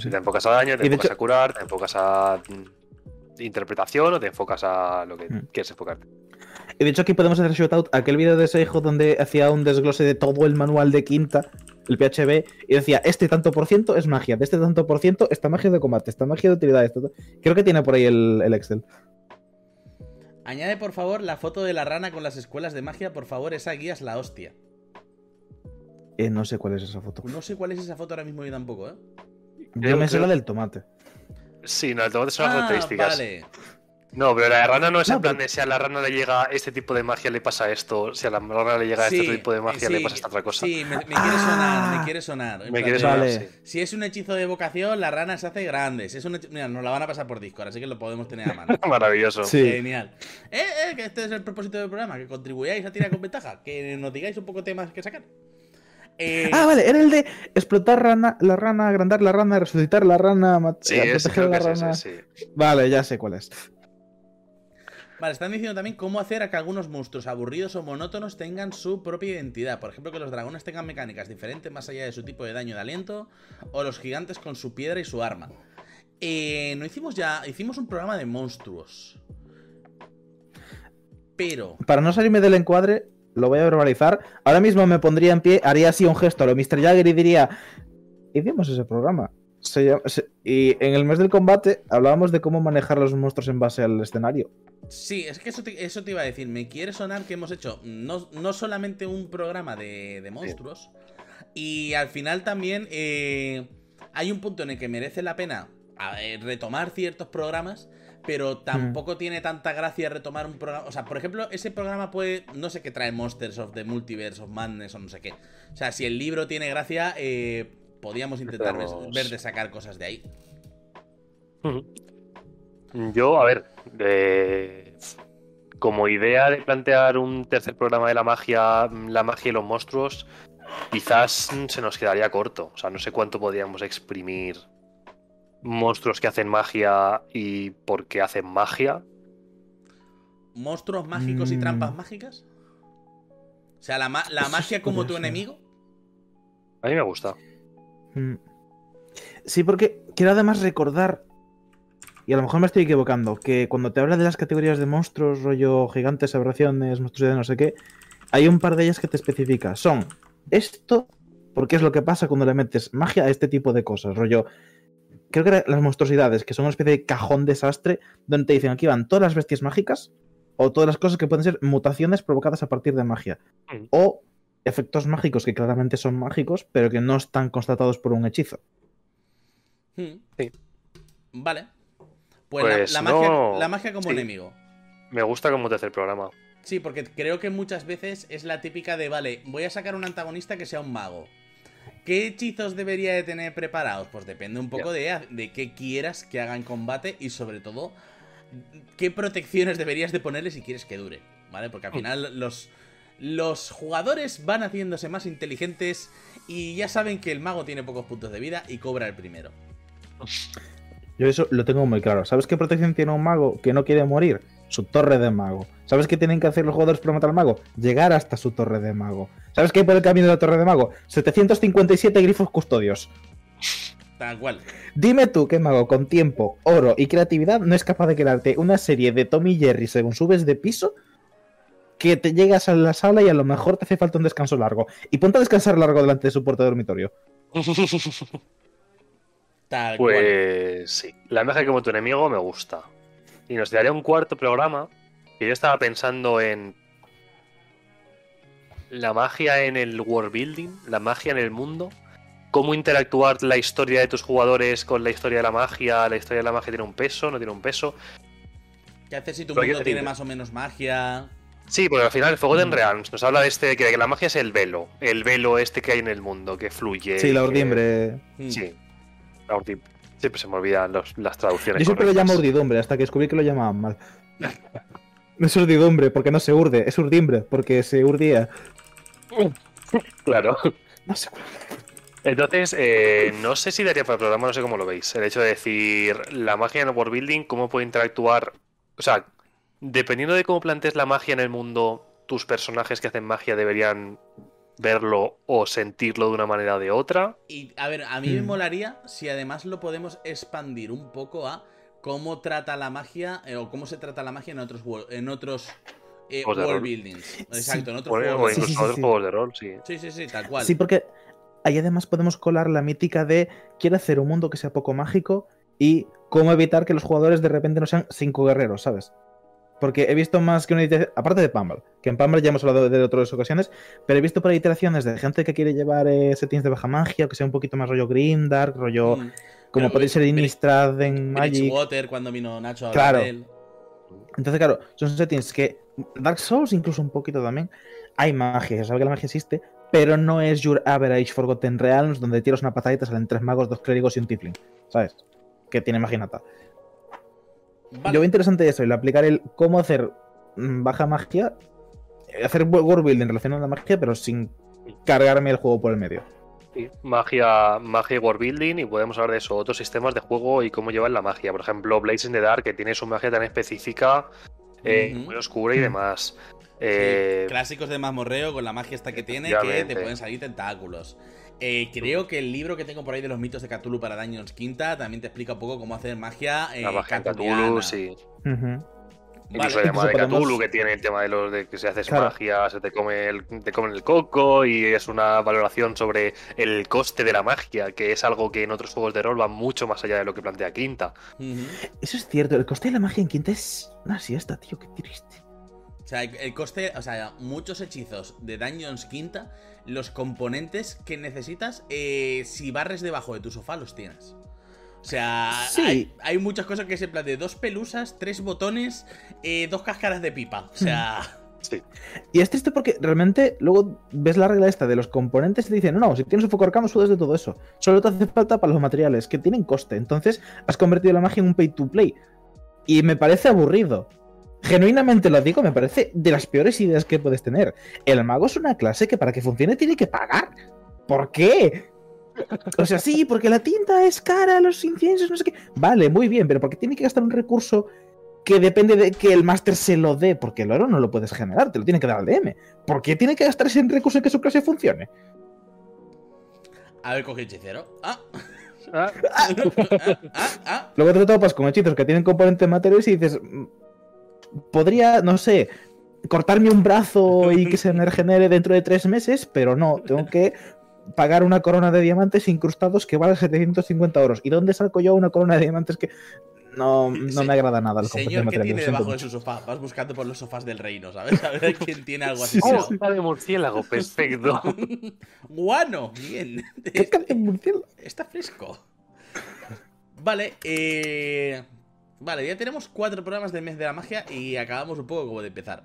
Si te enfocas a daño, te enfocas hecho- a curar, te enfocas a mm, interpretación o te enfocas a lo que Mm. quieres enfocar. Y de hecho aquí podemos hacer shoutout a aquel vídeo de ese hijo donde hacía un desglose de todo el manual de quinta, el PHB, y decía, este tanto por ciento es magia, de este tanto por ciento esta magia de combate, esta magia de utilidad, esto. Creo que tiene por ahí el, el Excel. Añade por favor la foto de la rana con las escuelas de magia, por favor, esa guía es la hostia. Eh, no sé cuál es esa foto. No sé cuál es esa foto ahora mismo yo tampoco, ¿eh? Yo me sé la del tomate. Sí, no, el tomate son las Ah, características. vale. No, pero la de rana no es No, en plan de si a la rana le llega este tipo de magia le pasa esto, si a la rana le llega Sí, este tipo de magia le pasa esta otra cosa. Sí, me, me quiere Ah. sonar, me quiere sonar. Me quiere sonar, Vale. Si es un hechizo de evocación, la rana se hace grande. Si es un hechizo... Mira, nos la van a pasar por Discord, así que lo podemos tener a mano. Maravilloso. Sí. Genial. Eh, eh, que este es el propósito del programa, que contribuyáis a tirar con ventaja, que nos digáis un poco temas que sacar. Eh, Ah, vale, era el de explotar rana, la rana, agrandar la rana, resucitar la rana, Sí, eh, ese proteger la es rana. ese, sí. Vale, ya sé cuál es. Vale, están diciendo también cómo hacer a que algunos monstruos aburridos o monótonos tengan su propia identidad. Por ejemplo, que los dragones tengan mecánicas diferentes más allá de su tipo de daño de aliento, o los gigantes con su piedra y su arma. Eh, no hicimos ya. Hicimos un programa de monstruos. Pero. Para no salirme del encuadre, lo voy a verbalizar. Ahora mismo me pondría en pie, haría así un gesto a lo Mr. Jagger y diría: Hicimos ese programa. Se llama- se- y en el mes del combate hablábamos de cómo manejar los monstruos en base al escenario. Sí, es que eso te, eso te iba a decir. Me quiere sonar que hemos hecho no, no solamente un programa de, de monstruos. Y al final también eh, hay un punto en el que merece la pena ver, retomar ciertos programas. Pero tampoco tiene tanta gracia retomar un programa. O sea, por ejemplo, ese programa puede. No sé qué trae Monsters of the Multiverse of Madness o no sé qué. O sea, si el libro tiene gracia, eh, podíamos intentar ver, de sacar cosas de ahí. Yo, a ver, de- como idea de plantear un tercer programa de la magia, la magia y los monstruos, quizás se nos quedaría corto. O sea, no sé cuánto podríamos exprimir monstruos que hacen magia y por qué hacen magia. ¿Monstruos mágicos y Mm. trampas mágicas? O sea, la, ma- la Eso magia como tu enemigo. A mí me gusta. Mm. Sí, porque quiero además recordar, y a lo mejor me estoy equivocando, que cuando te habla de las categorías de monstruos, rollo gigantes, aberraciones, monstruos de no sé qué, hay un par de ellas que te especifica. Son esto, porque es lo que pasa cuando le metes magia a este tipo de cosas, rollo. Creo que eran las monstruosidades, que son una especie de cajón desastre, donde te dicen aquí van todas las bestias mágicas, o todas las cosas que pueden ser mutaciones provocadas a partir de magia, Mm. o efectos mágicos que claramente son mágicos, pero que no están constatados por un hechizo. Hmm. Sí. Vale. Pues, la- Pues la, magia, no- la magia como sí. enemigo. Me gusta como tercer programa. Sí, porque creo que muchas veces es la típica de, vale, voy a sacar un antagonista que sea un mago. ¿Qué hechizos debería de tener preparados? Pues depende un poco de, de qué quieras que haga en combate y sobre todo qué protecciones deberías de ponerle si quieres que dure, ¿vale? Porque al Mm. final los, los jugadores van haciéndose más inteligentes y ya saben que el mago tiene pocos puntos de vida y cobra el primero. Yo eso lo tengo muy claro. ¿Sabes qué protección tiene un mago que no quiere morir? Su torre de mago. ¿Sabes qué tienen que hacer los jugadores para matar al mago? Llegar hasta su torre de mago. ¿Sabes qué hay por el camino de la torre de mago? 757 grifos custodios. Tal cual. Dime tú qué mago con tiempo, oro y creatividad no es capaz de crearte una serie de Tommy Jerry según subes de piso que te llegas a la sala y a lo mejor te hace falta un descanso largo. Y ponte a descansar largo delante de su puerta de dormitorio. Tal cual. Pues sí, la magia como tu enemigo me gusta. Y nos daría un cuarto programa que yo estaba pensando en la magia en el world building, la magia en el mundo, cómo interactuar la historia de tus jugadores con la historia de la magia, la historia de la magia tiene un peso, no tiene un peso. ¿Qué haces si tu Pero mundo tiene más o menos magia? Sí, porque al final el Mm. Forgotten Realms nos habla de este que la magia es el velo, el velo este que hay en el mundo, que fluye. Sí, la urdimbre. Hmm. Sí, la urdimbre. Siempre se me olvidan los- las traducciones. Yo siempre lo llamo urdidumbre, hasta que descubrí que lo llamaban mal. No es urdidumbre porque no se urde, es urdimbre porque se urdía. Claro. No sé cuál. Entonces, eh, no sé si daría para el programa, no sé cómo lo veis. El hecho de decir la magia en el world building, cómo puede interactuar. O sea, dependiendo de cómo plantees la magia en el mundo, tus personajes que hacen magia deberían verlo o sentirlo de una manera o de otra. Y a ver, a mí me Mm. molaría si además lo podemos expandir un poco a cómo trata la magia eh, o cómo se trata la magia en otros en otros eh, Juegos de world rol. buildings. Exacto, en otros O, o juegos. Sí, incluso sí, sí, otros sí. juegos de rol, sí. Sí, sí, sí, tal cual. Sí, porque ahí además podemos colar la mítica de quiero hacer un mundo que sea poco mágico y cómo evitar que los jugadores de repente no sean cinco guerreros, ¿sabes? Porque he visto más que una iteración, aparte de Pumble, que en Pumble ya hemos hablado de otras ocasiones, pero he visto por iteraciones de gente que quiere llevar eh, settings de baja magia, que sea un poquito más rollo Grimdark, rollo Mm. como podéis ser Innistrad en Magic. Bridgewater, cuando vino Nacho a Claro. Entonces, claro, son settings que Dark Souls incluso un poquito también. Hay magia, se sabe que la magia existe, pero no es your average Forgotten Realms donde tiras una patadita, salen tres magos, dos clérigos y un tiefling, ¿sabes? Que tiene magia nata. Vale. Yo veo interesante eso, el aplicar el cómo hacer mm, baja magia, eh, hacer world building relacionado a la magia, pero sin cargarme el juego por el medio. Sí, Magia, magia y world building, y podemos hablar de eso, otros sistemas de juego y cómo llevan la magia. Por ejemplo, Blaze in the Dark, que tiene su magia tan específica, eh, muy oscura y demás. Sí, Eh, clásicos de mazmorreo con la magia esta que tiene que te pueden salir tentáculos. Eh, creo que el libro que tengo por ahí de los mitos de Cthulhu para Dungeons Quinta también te explica un poco cómo hacer magia eh, la magia. Cthulhu, sí. Incluso Vale. el tema de podemos- Cthulhu, que tiene el tema de los de que si haces Claro. magia se te come el, te comen el coco y es una valoración sobre el coste de la magia, que es algo que en otros juegos de rol va mucho más allá de lo que plantea Quinta. Eso es cierto, el coste de la magia en quinta es una siesta, tío, qué triste. O sea, el el coste, o sea, muchos hechizos de Dungeons Quinta, los componentes que necesitas, eh, si barres debajo de tu sofá, los tienes. O sea, Sí. hay, hay muchas cosas que se plan de dos pelusas, tres botones, eh, dos cáscaras de pipa. O sea, Sí. Y es triste porque realmente luego ves la regla esta de los componentes y te dicen, no, no, si tienes un foco arcano sudas de todo eso. Solo te hace falta para los materiales, que tienen coste. Entonces has convertido la magia en un pay to play. Y me parece aburrido. Genuinamente lo digo, me parece de las peores ideas que puedes tener. El mago es una clase que para que funcione tiene que pagar. ¿Por qué? O sea, sí, porque la tinta es cara, los inciensos, no sé qué. Vale, muy bien, pero porque tiene que gastar un recurso que depende de que el máster se lo dé, porque el oro no lo puedes generar, te lo tiene que dar al DM. ¿Por qué tiene que gastar ese recurso en que su clase funcione? a ver, coge hechicero. Ah, Ah, ah, ah, ah. Luego te topas con hechizos que tienen componentes materiales y dices, "Mm, podría, no sé, cortarme un brazo y que se me regenere dentro de tres meses, pero no, tengo que pagar una corona de diamantes incrustados que vale 750 euros. ¿Y dónde saco yo una corona de diamantes que no, no me agrada nada? los componentes Señor, ¿qué tiene debajo de su sofá? Vas buscando por los sofás del reino, ¿sabes? A ver quién tiene algo así. Sí, sí, oh, de murciélago, perfecto. Guano, bien. ¿Qué cara de murciélago? Está fresco. Vale, eh... Vale, ya tenemos cuatro programas del mes de la magia y acabamos un poco como de empezar.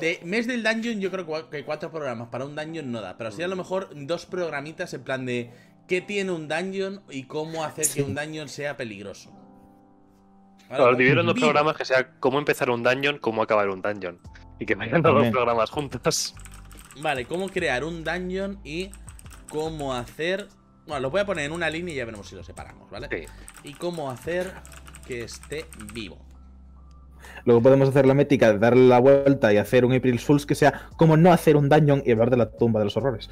De mes del dungeon, yo creo que cuatro programas para un dungeon no da, pero sí a lo mejor dos programitas en plan de qué tiene un dungeon y cómo hacer Sí. que un dungeon sea peligroso. Vale, Claro, dividieron dos programas que sea cómo empezar un dungeon, cómo acabar un dungeon. Y que vayan los dos También. programas juntos. Vale, cómo crear un dungeon y cómo hacer. Bueno, los voy a poner en una línea y ya veremos si los separamos, ¿vale? Sí. Y cómo hacer que esté vivo. Luego podemos hacer la métrica de darle la vuelta y hacer un April Fools que sea como no hacer un dungeon y hablar de la tumba de los horrores.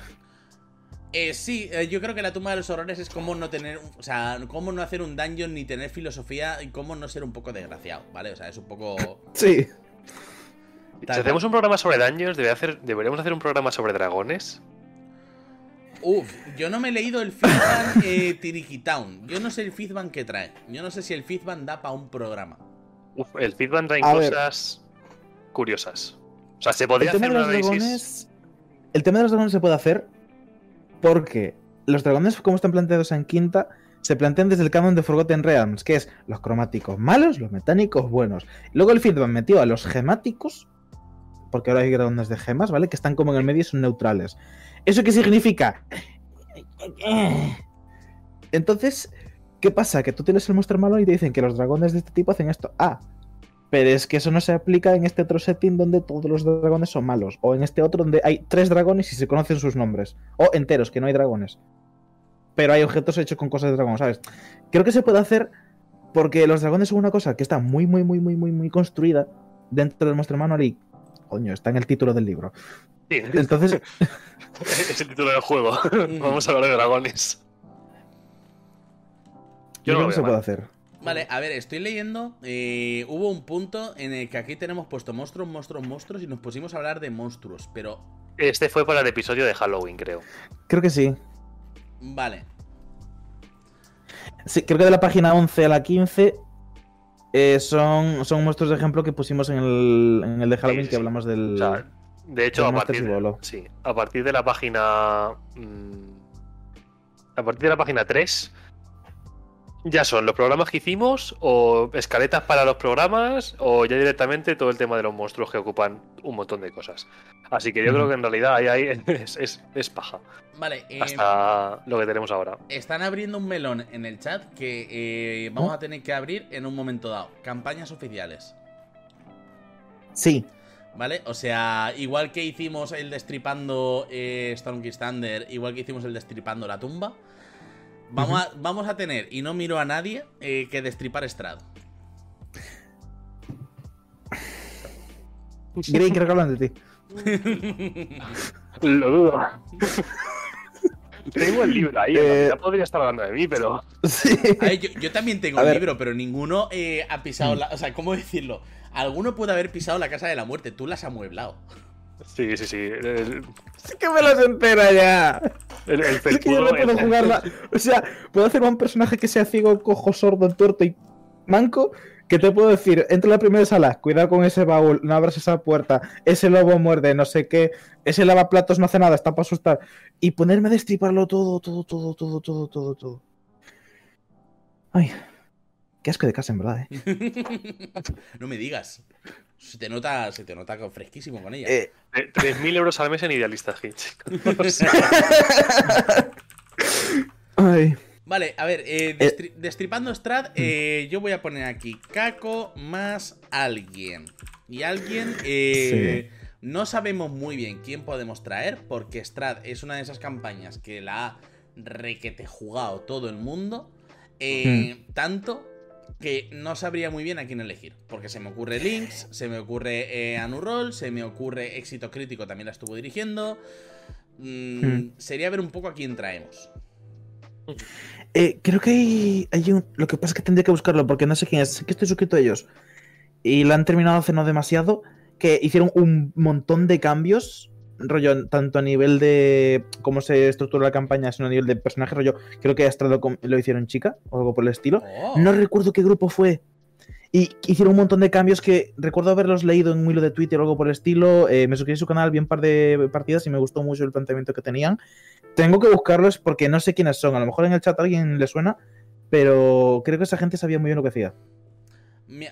Eh, sí, eh, yo creo que la tumba de los horrores es cómo no tener. O sea, cómo no hacer un dungeon ni tener filosofía y cómo no ser un poco desgraciado, ¿vale? O sea, es un poco. Sí. Tal Si hacemos un programa sobre daños, debe hacer, deberíamos hacer un programa sobre dragones. Uf, yo no me he leído el Fizban eh, Tiriki Town. Yo no sé el Fizban que trae. Yo no sé si el Fizban da para un programa. Uf, el feedback trae A ver. cosas curiosas. O sea, se El podría tema, hacer de un los análisis. dragones, el tema de los dragones se puede hacer porque los dragones, como están planteados en quinta, se plantean desde el canon de Forgotten Realms, que es los cromáticos malos, los metánicos buenos. Luego el feedback metió a los gemáticos, porque ahora hay dragones de gemas, ¿vale? Que están como en el medio y son neutrales. ¿Eso qué significa? Entonces, ¿qué pasa? Que tú tienes el monstruo malo y te dicen que los dragones de este tipo hacen esto. Ah, pero es que eso no se aplica en este otro setting donde todos los dragones son malos. O en este otro donde hay tres dragones y se conocen sus nombres. O enteros, que no hay dragones. Pero hay objetos hechos con cosas de dragón, ¿sabes? Creo que se puede hacer porque los dragones son una cosa que está muy, muy, muy, muy, muy, muy construida dentro del Monster Manual y... Coño, está en el título del libro. Sí, Entonces, es el título del juego. Vamos a hablar de dragones. yo no creo lo que se puede hacer. Vale, a ver, estoy leyendo. eh, hubo un punto en el que aquí tenemos puesto monstruos, monstruos, monstruos y nos pusimos a hablar de monstruos. Pero, Este fue para el episodio de Halloween, creo. Creo que sí. vale. Sí, creo que de la página 11 a la 15 eh, son, son monstruos de ejemplo que pusimos en el, en el de Halloween sí, que sí. hablamos del... O sea, de hecho, a partir, Bolo. sí, a partir de la página. mm, A partir de la página 3. Ya son los programas que hicimos, o escaletas para los programas, o ya directamente todo el tema de los monstruos que ocupan un montón de cosas. Así que yo creo que en realidad ahí, ahí es, es- es paja. Vale, eh, Hasta lo que tenemos ahora. están abriendo un melón en el chat que eh, vamos ¿Oh? a tener que abrir en un momento dado. Campañas oficiales. Sí. ¿Vale? O sea, igual que hicimos el destripando eh, Stormkey Thunder, igual que hicimos el destripando la tumba, vamos, a, vamos a tener, y no miro a nadie, eh, que destripar Strad. Grey, creo que hablan de ti. Lo dudo. Tengo el libro ahí, en Eh, realidad podría estar hablando de mí, pero. Sí. A ver, yo, yo también tengo A un ver. libro, pero ninguno eh, ha pisado la. O sea, ¿cómo decirlo? Alguno puede haber pisado la casa de la muerte, tú las has amueblado. Sí, sí, sí. El, Sí que me las entera ya. el, el Es que yo no puedo jugarla. O sea, puedo hacer un personaje que sea ciego, cojo, sordo, tuerto y manco. Que te puedo decir, entra a la primera sala, cuidado con ese baúl, no abras esa puerta, ese lobo muerde, no sé qué, ese lavaplatos no hace nada, está para asustar. Y ponerme a destriparlo todo, todo, todo, todo, todo, todo, todo. Ay, qué asco de casa, en verdad, eh. no me digas. Se te nota, se te nota fresquísimo con ella. Eh, 3.000 euros al mes en Idealista Hitch. Ay. Vale, a ver, eh, destri- destripando Strad, eh, yo voy a poner aquí Caco más alguien. Y alguien, eh, no sabemos muy bien quién podemos traer, porque Strad es una de esas campañas que la ha requete jugado todo el mundo. eh, Tanto que no sabría muy bien a quién elegir. Porque se me ocurre Lynx, se me ocurre eh, Anurol, se me ocurre Éxito Crítico, también la estuvo dirigiendo. Mm. Sería ver un poco a quién traemos. Eh, creo que hay, hay un. Lo que pasa es que tendría que buscarlo porque no sé quién es. Sé que estoy suscrito a ellos. Y la han terminado hace no demasiado. Que hicieron un montón de cambios. Rollo, tanto a nivel de cómo se estructura la campaña, sino a nivel de personaje. Rollo, creo que hasta lo, lo hicieron chica o algo por el estilo. Oh. No recuerdo qué grupo fue. Y hicieron un montón de cambios que recuerdo haberlos leído en un hilo de Twitter o algo por el estilo. Eh, me suscribí a su canal, vi un par de partidas y me gustó mucho el planteamiento que tenían. Tengo que buscarlos porque no sé quiénes son. A lo mejor en el chat a alguien le suena, pero creo que esa gente sabía muy bien lo que hacía.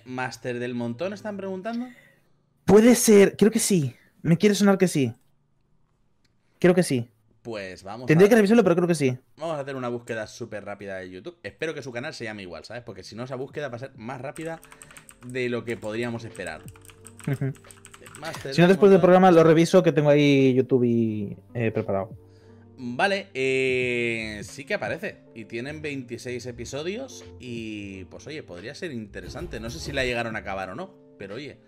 Master del montón, están preguntando. Puede ser, creo que sí. Me quiere sonar que sí. Creo que sí. Pues vamos Tendría a, que revisarlo, pero creo que sí. vamos a hacer una búsqueda súper rápida de YouTube. Espero que su canal se llame igual, ¿sabes? Porque si no, esa búsqueda va a ser más rápida de lo que podríamos esperar. Si no, después del programa lo reviso, que tengo ahí YouTube y, eh, preparado. Vale, eh, sí que aparece. Y tienen 26 episodios. Y pues oye, podría ser interesante. No sé si la llegaron a acabar o no. Pero oye.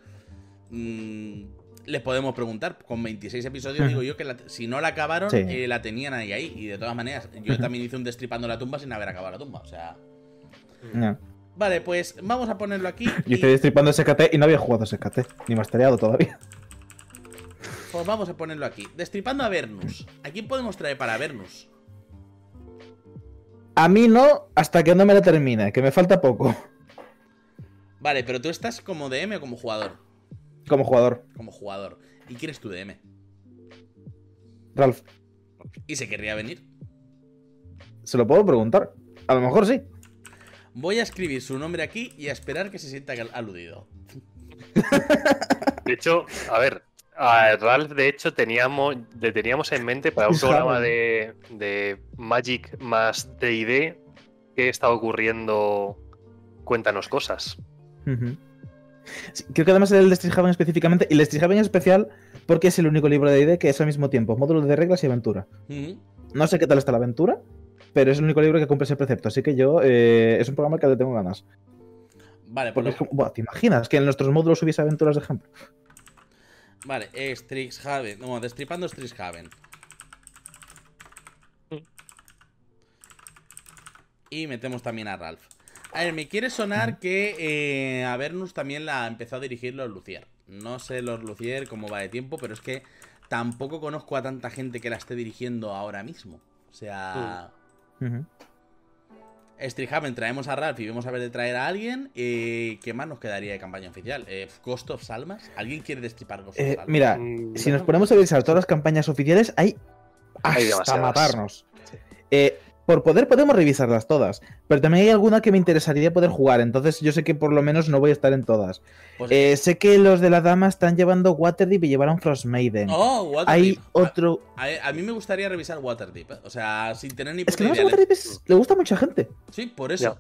mm, les podemos preguntar. Con 26 episodios digo yo que la- si no la acabaron, Sí. eh, la tenían ahí ahí. Y de todas maneras, yo también hice un destripando la tumba sin haber acabado la tumba. O sea. No. Vale, pues vamos a ponerlo aquí. Yo y- estoy destripando SKT y no había jugado SKT, ni mastereado todavía. Pues vamos a ponerlo aquí. Destripando a Vernus. ¿A quién podemos traer para Vernus? A mí no, hasta que no me la termine, que me falta poco. Vale, pero tú estás como DM o como jugador. Como jugador. Como jugador. ¿Y quién es tu DM? Ralph, ¿Y se querría venir? se lo puedo preguntar. A lo mejor sí. Voy a escribir su nombre aquí y a esperar que se sienta aludido. De hecho, a ver, a Ralph, de hecho, teníamos, le teníamos en mente para un programa de, de Magic más DD que está ocurriendo. Cuéntanos cosas. Sí, creo que además el de Strixhaven específicamente, y el de Strixhaven es especial porque es el único libro de ID que es al mismo tiempo módulo de reglas y aventura. No sé qué tal está la aventura, pero es el único libro que cumple ese precepto, así que yo eh, es un programa que le tengo ganas. Vale, pues Porque lo- es como- buah, ¿te imaginas que en nuestros módulos hubiese aventuras de ejemplo? Vale, Strixhaven. No, destripando Strixhaven. Y metemos también a Ralph. A ver, me quiere sonar que eh, a Vernus también la empezó a dirigir los Lucier. No sé los Lucier cómo va de tiempo, pero es que tampoco conozco a tanta gente que la esté dirigiendo ahora mismo. O sea. Strixhaven traemos a Ralph y vamos a ver de traer a alguien. Eh, ¿Qué más nos quedaría de campaña oficial? Eh, Ghost of Salmas. ¿Alguien quiere destripar Ghost of Eh, Salmas? mira, Mm, si nos ponemos a revisar todas las campañas oficiales, hay hasta matarnos. Sí. Por poder podemos revisarlas todas, pero también hay alguna que me interesaría poder jugar, entonces yo sé que por lo menos no voy a estar en todas. Pues- Eh, sé que los de la dama están llevando Waterdeep y llevaron Frostmaiden. Oh, Waterdeep. hay A- otro... A, a mí me gustaría revisar Waterdeep, ¿eh? o sea, sin tener ni Es que idea. Waterdeep es- le gusta a mucha gente. Sí, por eso.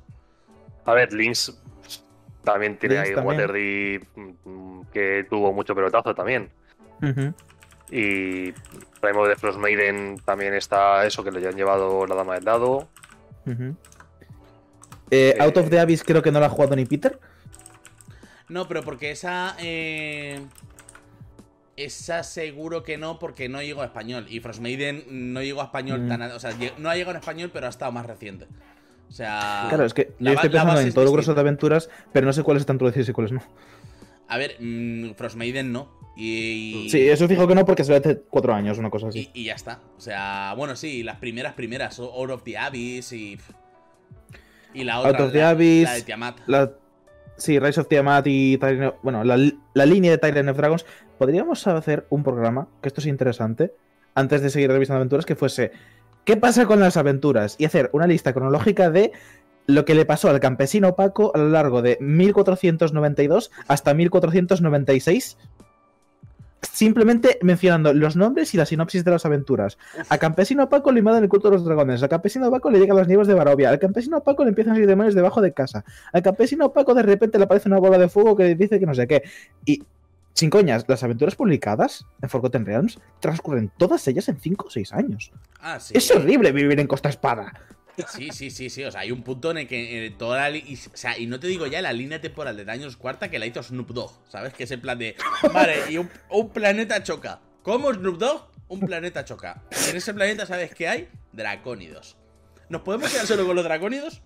A ver, Lynx también tiene Lynx ahí también. Waterdeep mm, que tuvo mucho pelotazo también. Ujú. Y traemos de Frostmaiden también está eso que le han llevado la dama del dado. Ujú. Eh, Out of the Abyss creo que no la ha jugado ni Peter. No, pero porque esa. eh, esa seguro que no, porque no llegó a español. Y Frostmaiden no llegó a español Mm. tan. O sea, no ha llegado en español, pero ha estado más reciente. O sea. Claro, es que la yo estoy pensando en es todo el grueso de aventuras, pero no sé cuáles están traducidos y cuáles no. A ver, mm, Frostmaiden no. Y. Sí, eso fijo que no porque se ve hace cuatro años, una cosa así. y, y ya está. O sea, bueno, sí, las primeras, primeras. Out of the Abyss y. Y la Out otra. of the la- Abyss, la de Tiamat. La, sí, Rise of Tiamat y bueno, la, la línea de Tyrant of Dragons. Podríamos hacer un programa, que esto es interesante, antes de seguir revisando aventuras, que fuese ¿qué pasa con las aventuras? Y hacer una lista cronológica de lo que le pasó al campesino Paco a lo largo de 1492 hasta 1496. Simplemente mencionando los nombres y la sinopsis de las aventuras. A Campesino Paco le invaden el culto de los dragones. A Campesino Paco le llegan las nieves de Barovia. Al Campesino Paco le empiezan a salir demonios debajo de casa. Al Campesino Paco de repente le aparece una bola de fuego que dice que no sé qué. Y, sin coñas, las aventuras publicadas en Forgotten Realms transcurren todas ellas en 5 o 6 años. Ah, sí. Es horrible vivir en Costa Espada. Sí, sí, sí, sí. O sea, hay un punto en el que eh, toda la. y- o sea, y no te digo ya la línea temporal de Daños Cuarta que la hizo Snoop Dogg. ¿Sabes? Que es el plan de. Vale, y un, un planeta choca. ¿Cómo Snoop Dogg? Un planeta choca. Y en ese planeta, ¿sabes qué hay? Dracónidos. ¿Nos podemos quedar solo con los dracónidos?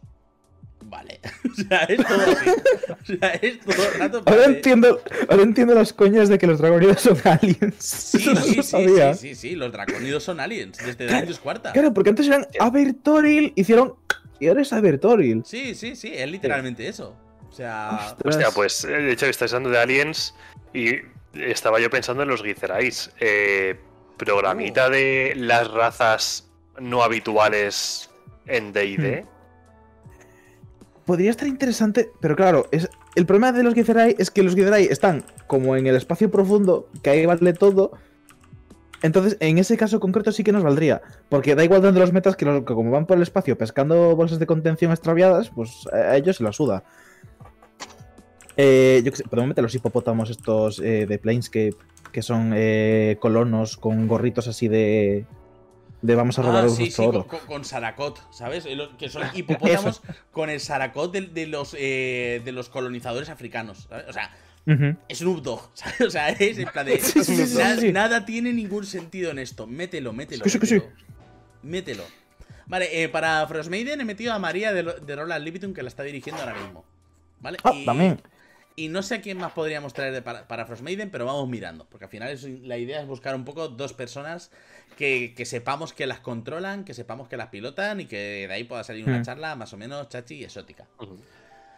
O sea, es todo así. O sea, es todo el rato. Ahora entiendo, ahora entiendo las coñas de que los dragonidos son aliens. Sí, no sí, sí, sí, sí, sí, los dracónidos son aliens. Desde Daños Cuarta. Claro, porque antes eran Abertoril, hicieron. Y ahora es Abertoril. Sí, sí, sí, es literalmente eso. O sea. Ostras. Hostia, pues eh, de hecho estáis hablando de aliens y estaba yo pensando en los Gizerais. Eh, programita de las razas no habituales en D&D. Podría estar interesante, pero claro, es, el problema de los Githzerai es que los Githzerai están como en el espacio profundo, que ahí vale todo. Entonces, en ese caso concreto sí que nos valdría. Porque da igual donde los metas, que, los- que como van por el espacio pescando bolsas de contención extraviadas, pues a ellos se la suda. Eh, yo sé, podemos meter los hipopótamos estos eh, de Planescape, que son eh, colonos con gorritos así de. De vamos a robar Ah, sí, sí, oro. con, con- Saracot, ¿sabes? Eh, Que son hipopótamos con el Saracot de, de los, eh, de los colonizadores africanos, ¿sabes? O sea, Ujú. Snoop Dogg, ¿sabes? O sea, es en plan de... Sí. Nada tiene ningún sentido en esto. Mételo, mételo. Mételo. Mételo. Vale, eh, para Frostmaiden he metido a María de Roland Libitum, que la está dirigiendo ahora mismo. ¿Vale? Ah, Y- también. Y no sé a quién más podríamos traer de para, para Frostmaiden, pero vamos mirando. Porque al final es- la idea es buscar un poco dos personas que, que sepamos que las controlan, que sepamos que las pilotan y que de ahí pueda salir una Hmm. charla más o menos chachi y exótica.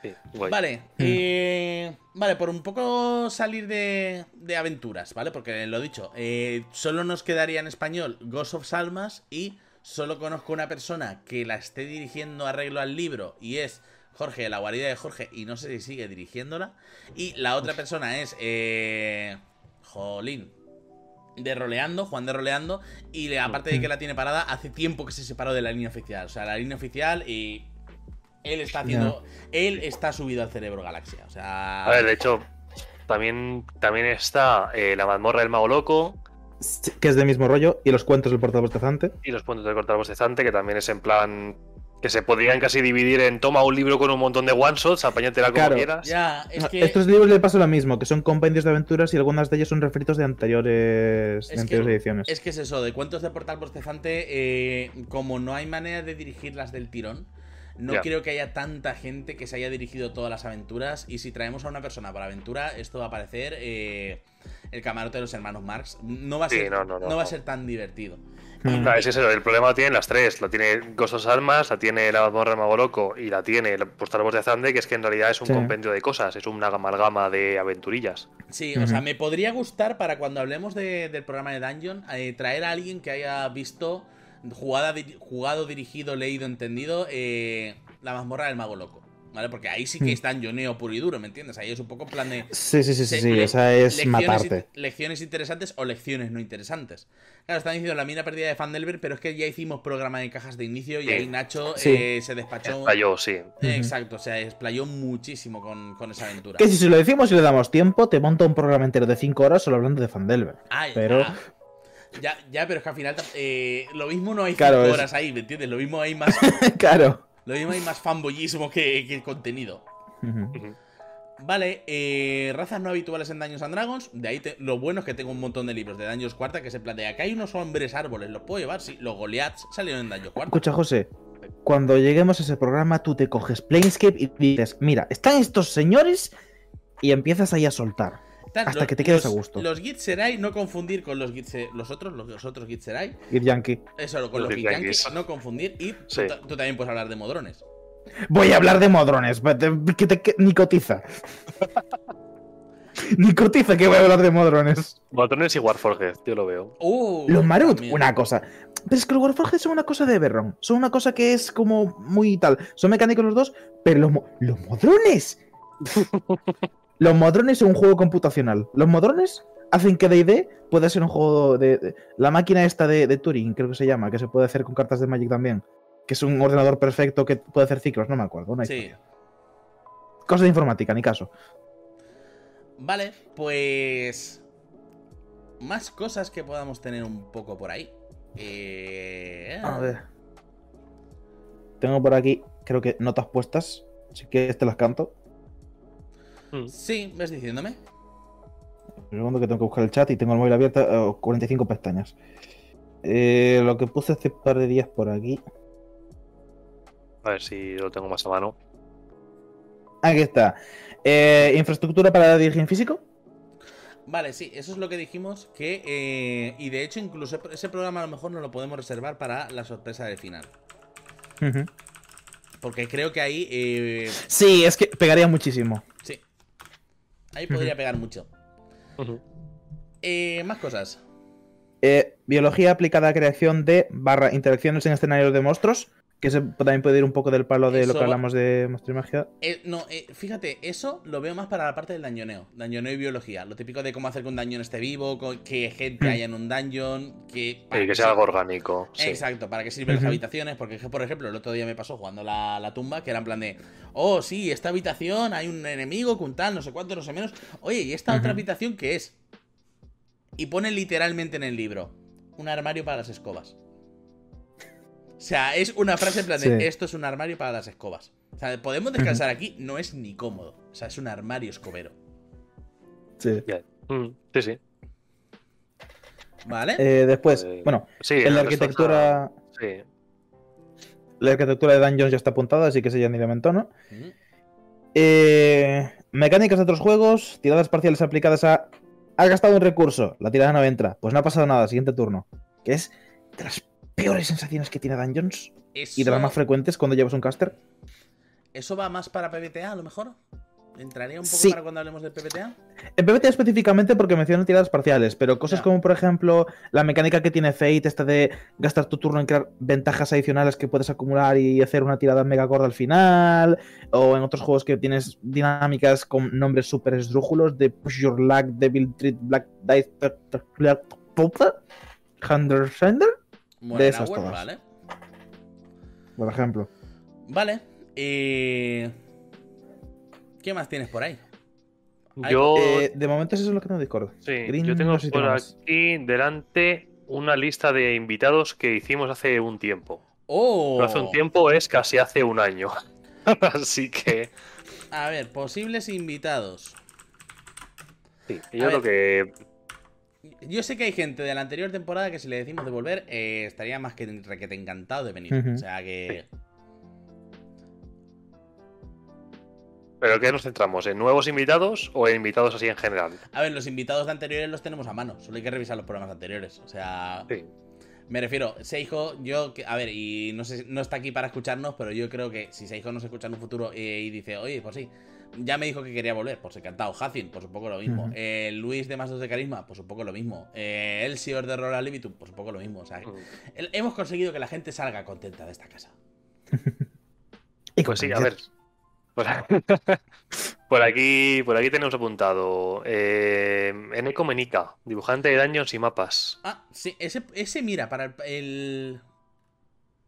Sí. Vale, eh, vale, por un poco salir de, de aventuras, ¿vale? Porque lo dicho, eh, solo nos quedaría en español Ghost of Salmas y solo conozco una persona que la esté dirigiendo arreglo al libro y es Jorge, la guarida de Jorge, y no sé si sigue dirigiéndola. Y la otra persona es, eh, Jolín, de roleando, Juan de roleando, y le- aparte de que la tiene parada, hace tiempo que se separó de la línea oficial. O sea, la línea oficial y él está haciendo, él está subido al cerebro galaxia. O sea, A ver, de hecho, también, también está eh, la mazmorra del mago loco Que es del mismo rollo. Y los cuentos del portal bostezante. y los puntos de cortar bostezante, que también es en plan que se podrían casi dividir en toma un libro con un montón de one shots, apáñatela como Claro. quieras. ya, es que Estos libros le pasa lo mismo, que son compendios de aventuras y algunas de ellas son refritos de anteriores, de Es que- anteriores ediciones. Es que es eso, de cuentos de Portal Bostezante, eh, como no hay manera de dirigirlas del tirón, no creo que haya tanta gente que se haya dirigido todas las aventuras. Y si traemos a una persona para aventura, esto va a parecer eh, el camarote de los hermanos Marx. No va a Sí, ser, no, no, no, va a no. ser tan divertido. Mm. Claro, es eso, el problema lo tienen las tres. La tiene Ghost Almas, la tiene la mazmorra mago loco y la tiene el postal bostezante, que es que en realidad es un Sí. compendio de cosas, es una amalgama de aventurillas. Sí, o sea, me podría gustar para cuando hablemos de- del programa de Dungeon, eh, traer a alguien que haya visto, jugada, di- jugado, dirigido, leído, entendido, eh, la mazmorra del mago loco. ¿Vale? Porque ahí sí que Mm. es dungeoneo puro y duro, ¿me entiendes? Ahí es un poco en plan de. Sí, sí, sí, sí, sí, esa es lecciones, matarte. lecciones interesantes o lecciones no interesantes. Claro, están diciendo la mina perdida de Fandelver, pero es que ya hicimos programa de cajas de inicio y Sí. ahí Nacho Sí. eh, se despachó. Estalló, sí. Eh, Exacto, o sea, explayó muchísimo con, con esa aventura. Que si se lo decimos y le damos tiempo, te monta un programa entero de 5 horas solo hablando de Fandelver. Ay, Pero- ya. Ya, ya, pero es que al final eh, lo mismo no hay Claro, cinco es- horas ahí, ¿me entiendes? Lo mismo hay más, claro. lo mismo hay más fanboyismo que, que contenido. Vale, eh, razas no habituales en Dungeons and Dragons. De ahí te- lo bueno es que tengo un montón de libros de Dungeons Cuarta que se plantea. Acá hay unos hombres árboles, ¿los puedo llevar? Sí, los Goliaths salieron en Dungeons Cuarta. Escucha, José. Cuando lleguemos a ese programa, tú te coges Planescape y dices, mira, están estos señores y empiezas ahí a soltar. Hasta los- que te quedes los- a gusto. Los Gitzerai, no confundir con los Gitze- los otros, los, los otros Gitzerai. Ir Yankee. Eso, con Los los Gityankees, Gityankees. no confundir. Y tú, Sí. ta- tú también puedes hablar de modrones. Voy a hablar de modrones. Que te, que- ni cotiza. ni cotiza que voy a hablar de modrones. Botones y Warforged, yo lo veo. Uh, Los Marut, también. una cosa. Pero es que los Warforged son una cosa de Berron. Son una cosa que es como muy tal. Son mecánicos los dos, pero los, los modrones. los modrones son un juego computacional. Los modrones hacen que D&D pueda ser un juego de, de- La máquina esta de, de Turing, creo que se llama, que se puede hacer con cartas de Magic también. Que es un ordenador perfecto que puede hacer ciclos, no me acuerdo. una Sí. Cosa de informática, ni caso. Vale, pues. Más cosas que podamos tener un poco por ahí. Eh... A ver. Tengo por aquí, creo que notas puestas. Así que te las canto. Mm. Sí, ves diciéndome. Un segundo que tengo que buscar el chat y tengo el móvil abierto, eh, 45 pestañas. Eh, lo que puse hace un par de días por aquí. A ver si lo tengo más a mano. Aquí está. Eh, infraestructura para dirigir físico. Vale, sí, eso es lo que dijimos. Que. eh, Y de hecho, incluso ese programa a lo mejor no lo podemos reservar para la sorpresa del final. Porque creo que ahí. eh, Sí, es que pegaría muchísimo. Ahí podría pegar mucho. Eh, más cosas. Eh, biología aplicada a creación de barra interacciones en escenarios de monstruos. Que se también puede ir un poco del palo de lo que va- hablamos de Monstruo y Magia. Eh, no, eh, fíjate, eso lo veo más para la parte del dañoneo. Dañoneo y biología. Lo típico de cómo hacer que un dañón esté vivo, que gente Mm. haya en un dungeon, que... Sí, que sea sí. algo orgánico. Sí. Exacto, para qué sirven las habitaciones, porque por ejemplo el otro día me pasó jugando la, la tumba, que era en plan de, oh sí, esta habitación hay un enemigo con tal, no sé cuánto, no sé menos, oye, ¿y esta otra habitación qué es? Y pone literalmente en el libro, un armario para las escobas. O sea, es una frase en plan de, Sí. esto es un armario para las escobas. O sea, podemos descansar aquí, no es ni cómodo. O sea, es un armario escobero. Sí. Mm, sí, sí. ¿Vale? Eh, después, Eh, bueno, Sí, en la arquitectura. está- Sí. La arquitectura de Dungeons ya está apuntada, así que ese ya ni de mentón, ¿no? Eh, Mecánicas de otros juegos, tiradas parciales aplicadas a. Has gastado un recurso, la tirada no entra. Pues no ha pasado nada, siguiente turno. Que es peores sensaciones que tiene Dungeons y de las más Eso, frecuentes cuando llevas un caster. eso va más para PBTA, a lo mejor. ¿Entraría un poco Sí. para cuando hablemos de PBTA? En PvT específicamente porque mencionan tiradas parciales, pero cosas como, por ejemplo, la mecánica que tiene Fate, esta de gastar tu turno en crear ventajas adicionales que puedes acumular y hacer una tirada mega gorda al final, o en otros juegos que tienes dinámicas con nombres súper esdrújulos de Push Your Luck, Devil Treat, Black Dice, Black Popper, Hunter Sender, Modern esas Hour, todas. vale. por ejemplo. Vale. eh, ¿Qué más tienes por ahí? Yo, Eh, de momento eso es lo que tengo en Discord. sí, Green yo tengo no sé si por más. aquí delante una lista de invitados que hicimos hace un tiempo. ¡Oh! No hace un tiempo es casi hace un año. Así que, A ver, posibles invitados. sí, A yo ver. creo que Yo sé que hay gente de la anterior temporada que si le decimos de volver, eh, estaría más que requete encantado de venir. O sea que. ¿Pero qué nos centramos? ¿En nuevos invitados o en invitados así en general? A ver, los invitados de anteriores los tenemos a mano. Solo hay que revisar los programas anteriores. O sea. Sí. Me refiero, Seijo, yo, que- a ver, y no sé, no está aquí para escucharnos, pero yo creo que si Seijo nos escucha en un futuro eh, y dice, oye, pues sí, ya me dijo que quería volver, pues encantado. Hacin, pues un poco lo mismo. Eh, Luis de Más dos de Carisma, pues un poco lo mismo. Eh, Elsior de Rola Libitum, pues un poco lo mismo. O sea, Mm. el- hemos conseguido que la gente salga contenta de esta casa. Y Pues sí, a ver. Por, por aquí, por aquí tenemos apuntado eh, Eneco Menica, dibujante de daños y mapas. Ah, sí, ese, ese mira, para el, el-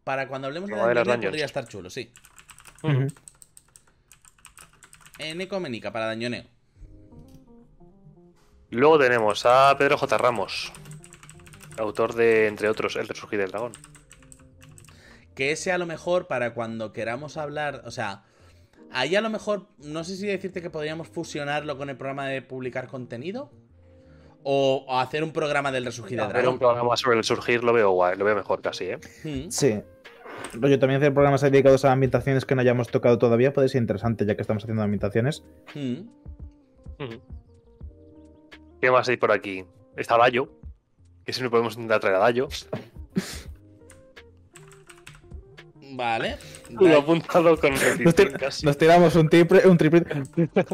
Para cuando hablemos de dungeons. podría estar chulo, sí. Ecoménica, para Dañoneo. Luego tenemos a Pedro J. Ramos, autor de, entre otros, El Resurgir del Dragón. Que ese a lo mejor para cuando queramos hablar, o sea, ahí a lo mejor, no sé si decirte que podríamos fusionarlo con el programa de publicar contenido o, o hacer un programa del resurgir del Hacer un dragón. programa sobre el surgir lo veo guay, lo veo mejor casi, ¿eh? Mm, Sí. Yo también hacer programas dedicados a ambientaciones que no hayamos tocado todavía puede ser interesante, ya que estamos haciendo ambientaciones. mm. Ujú. ¿Qué más hay por aquí? Está Dayo, que siempre podemos intentar traer a Dayo. Vale. Lo he apuntado con Nos, tir- casi. nos tiramos un triple, un triple.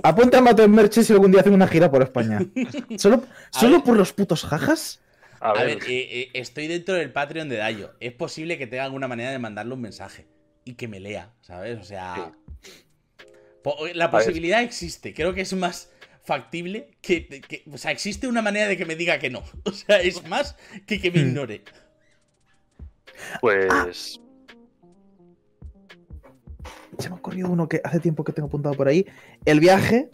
Apunta a Mateo Merche si algún día hacen una gira por España. ¿Solo, solo por los putos jajas? A A ver, ver, eh, eh, estoy dentro del Patreon de Dayo. Es posible que tenga alguna manera de mandarle un mensaje y que me lea, ¿sabes? O sea, po- la posibilidad existe. Creo que es más factible que, que- O sea, existe una manera de que me diga que no. O sea, es más que que me Hmm. ignore. pues. Se me ha ocurrido uno que hace tiempo que tengo apuntado por ahí. El viaje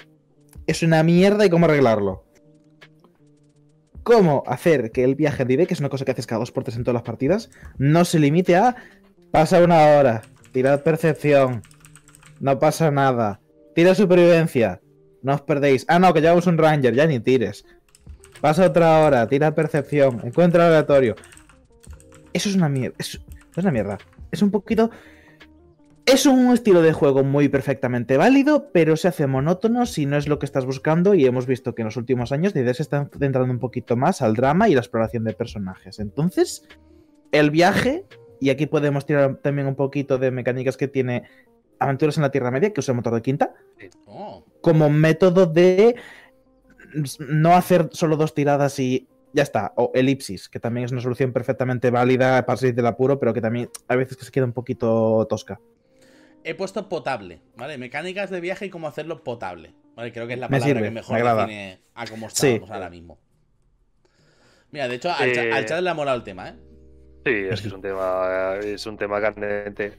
es una mierda y cómo arreglarlo. ¿Cómo hacer que el viaje D&D, que es una cosa que haces cada dos por tres en todas las partidas, no se limite a pasa una hora, tirad percepción, no pasa nada, tira supervivencia, no os perdéis. Ah, no, que llevamos un ranger, ya ni tires. Pasa otra hora, tira percepción, encuentra aleatorio. Eso es una mierda. Es, es una mierda. Es un poquito. Es un estilo de juego muy perfectamente válido, pero se hace monótono si no es lo que estás buscando. Y hemos visto que en los últimos años D&D se está centrando un poquito más al drama y la exploración de personajes. Entonces, el viaje, y aquí podemos tirar también un poquito de mecánicas que tiene Aventuras en la Tierra Media, que usa el motor de quinta, Oh, como método de no hacer solo dos tiradas y ya está. O elipsis, que también es una solución perfectamente válida para salir del apuro, pero que también a veces que se queda un poquito tosca. He puesto potable, ¿vale? Mecánicas de viaje y cómo hacerlo potable. ¿Vale? Creo que es la Me palabra sirve, que mejor me define a cómo Sí. estamos ahora mismo. Mira, de hecho, al, cha- Eh, al chat le ha molado el tema, ¿eh? Sí, es que es un tema, es un tema candente.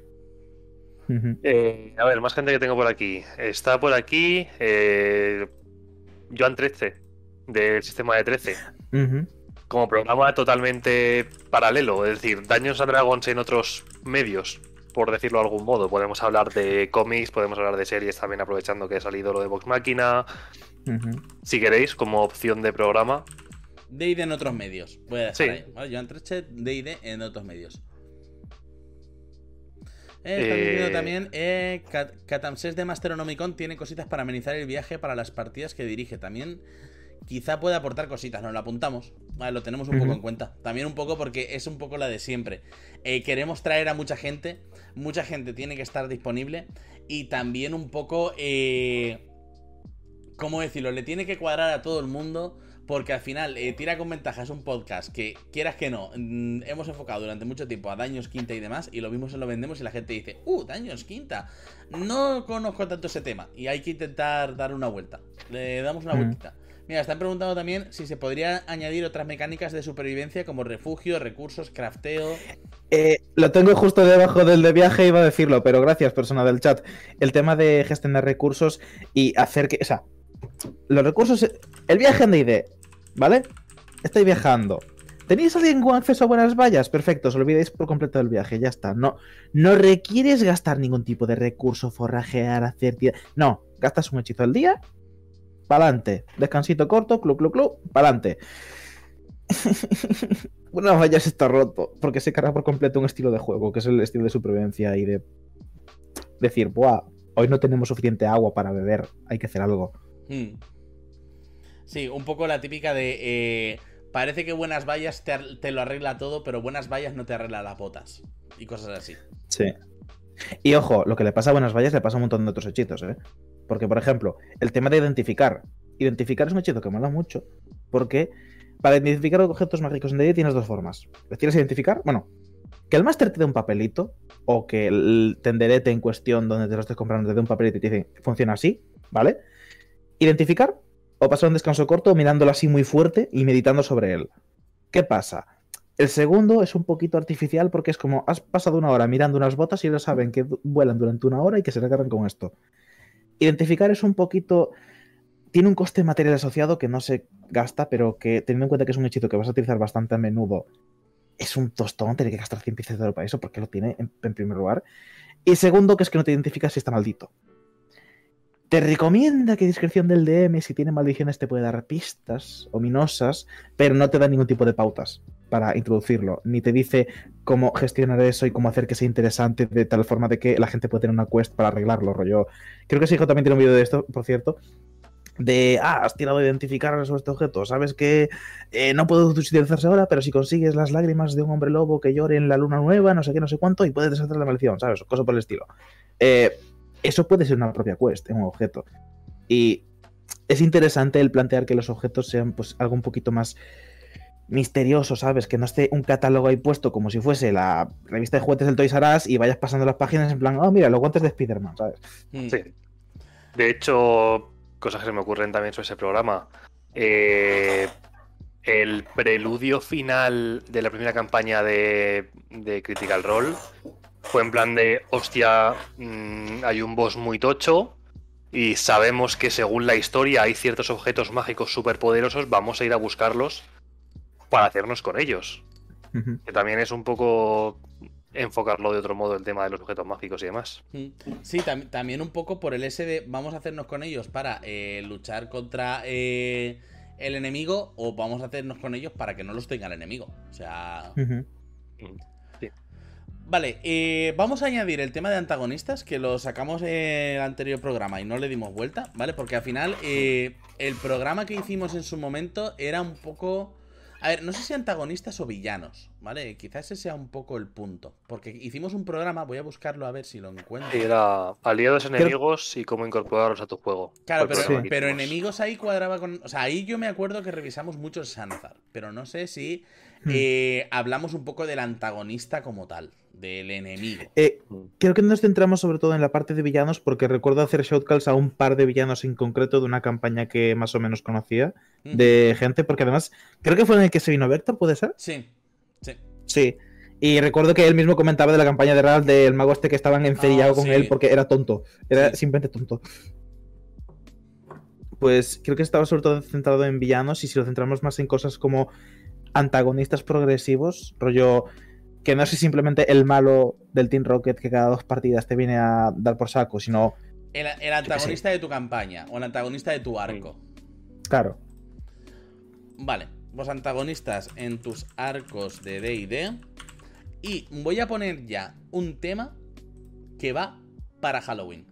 Eh, a ver, más gente que tengo por aquí. Está por aquí eh, Joan 13, del sistema de 13, Ujú. como programa totalmente paralelo, es decir, Daños a Dragons en otros medios, por decirlo de algún modo. Podemos hablar de cómics, podemos hablar de series también, aprovechando que ha salido lo de Vox Máquina. Si queréis, como opción de programa. D&D en otros medios. Voy a dejar Sí. ahí, ¿vale? Joan Treche, D&D en otros medios. Eh, están diciendo Eh, también, eh, Cat- Catamses de Masteronomicon tiene cositas para amenizar el viaje para las partidas que dirige. También quizá puede aportar cositas, nos lo apuntamos. Vale, lo tenemos un poco en cuenta. También un poco porque es un poco la de siempre. Eh, queremos traer a mucha gente, mucha gente tiene que estar disponible y también un poco, eh, ¿cómo decirlo? Le tiene que cuadrar a todo el mundo. Porque al final, eh, Tira con Ventaja es un podcast que, quieras que no, mm, hemos enfocado durante mucho tiempo a Daños Quinta y demás, y lo mismo se lo vendemos y la gente dice, ¡Uh, Daños Quinta! No conozco tanto ese tema, y hay que intentar dar una vuelta. Le damos una Mm. vueltita. Mira, están preguntando también si se podría añadir otras mecánicas de supervivencia como refugio, recursos, crafteo. Eh, lo tengo justo debajo del de viaje, iba a decirlo, pero gracias, persona del chat. El tema de gestionar recursos y hacer que. O sea, los recursos. El viaje en DD, ¿vale? Estáis viajando. ¿Tenéis alguien con acceso a buenas vallas? Perfecto, os olvidéis por completo del viaje, ya está. No, no requieres gastar ningún tipo de recurso, forrajear, hacer. No, gastas un hechizo al día, pa'lante. Descansito corto, club, club, club, pa'lante. Buenas vallas está roto, porque se carga por completo un estilo de juego, que es el estilo de supervivencia y de decir, buah, hoy no tenemos suficiente agua para beber, hay que hacer algo. Hmm. Sí, un poco la típica de... eh, parece que buenas vallas te lo arregla todo, pero buenas vallas no te arregla las botas. Y cosas así. Sí. Y ojo, lo que le pasa a buenas vallas le pasa a un montón de otros hechizos, ¿eh? Porque, por ejemplo, el tema de identificar. Identificar es un hechizo que mola mucho, porque para identificar objetos mágicos en D&D tienes dos formas. ¿Los quieres identificar? Bueno, que el máster te dé un papelito, o que el tenderete en cuestión donde te lo estés comprando te dé un papelito y te dice, funciona así, ¿vale? Identificar, o pasar un descanso corto mirándolo así muy fuerte y meditando sobre él. ¿Qué pasa? El segundo es un poquito artificial porque es como has pasado una hora mirando unas botas y ellos saben que vuelan durante una hora y que se recargan con esto. Identificar es un poquito. Tiene un coste material asociado que no se gasta, pero que teniendo en cuenta que es un hechizo que vas a utilizar bastante a menudo, es un tostón tener que gastar 100 piezas de oro para eso, porque lo tiene en, en primer lugar. Y segundo, que es que no te identificas si está maldito. Te recomienda que discreción del DM, si tiene maldiciones, te puede dar pistas ominosas, pero no te da ningún tipo de pautas para introducirlo, ni te dice cómo gestionar eso y cómo hacer que sea interesante de tal forma de que la gente puede tener una quest para arreglarlo, rollo. Creo que Sijo también tiene un vídeo de esto, por cierto, de, ah, has tirado a identificar sobre este objeto, sabes que eh, no puede utilizarse ahora, pero si consigues las lágrimas de un hombre lobo que llore en la luna nueva, no sé qué, no sé cuánto, y puedes deshacer la maldición, ¿sabes? O Cosas por el estilo. Eh, eso puede ser una propia quest en un objeto. Y es interesante el plantear que los objetos sean pues algo un poquito más misterioso, ¿sabes? Que no esté un catálogo ahí puesto como si fuese la revista de juguetes del Toys R Us y vayas pasando las páginas en plan, oh, mira, los guantes de Spider-Man, ¿sabes? Hmm. Sí. De hecho, cosas que se me ocurren también sobre ese programa. Eh, el preludio final de la primera campaña de, de Critical Role fue en plan de, hostia, mm, hay un boss muy tocho y sabemos que según la historia hay ciertos objetos mágicos superpoderosos, vamos a ir a buscarlos para hacernos con ellos. Que también es un poco enfocarlo de otro modo el tema de los objetos mágicos y demás. Mm. Sí, tam- también un poco por el ese de vamos a hacernos con ellos para eh, luchar contra eh, el enemigo o vamos a hacernos con ellos para que no los tenga el enemigo. O sea... Vale, eh, vamos a añadir el tema de antagonistas que lo sacamos en el anterior programa y no le dimos vuelta, ¿vale? Porque al final eh, el programa que hicimos en su momento era un poco... A ver, no sé si antagonistas o villanos, ¿vale? Quizás ese sea un poco el punto. Porque hicimos un programa, voy a buscarlo a ver si lo encuentro. Era aliados enemigos y cómo incorporarlos a tu juego. Claro, pero, pero enemigos ahí cuadraba con. O sea, ahí yo me acuerdo que revisamos mucho el Sanzar. Pero no sé si. Eh, hablamos un poco del antagonista como tal, del enemigo. Eh, creo que nos centramos sobre todo en la parte de villanos porque recuerdo hacer shotcalls a un par de villanos en concreto de una campaña que más o menos conocía de gente, porque además creo que fue en el que se vino Vector, ¿puede ser? Sí, sí. Sí. Y recuerdo que él mismo comentaba de la campaña de Ralph del mago este que estaban encerillados Ah, con sí. él porque era tonto. Era Sí. simplemente tonto. Pues creo que estaba sobre todo centrado en villanos y si lo centramos más en cosas como antagonistas progresivos, rollo que no es simplemente el malo del Team Rocket que cada dos partidas te viene a dar por saco, sino, El, el antagonista de tu campaña o el antagonista de tu arco. claro, Vale, los antagonistas en tus arcos de DD. Y voy a poner ya un tema que va para Halloween.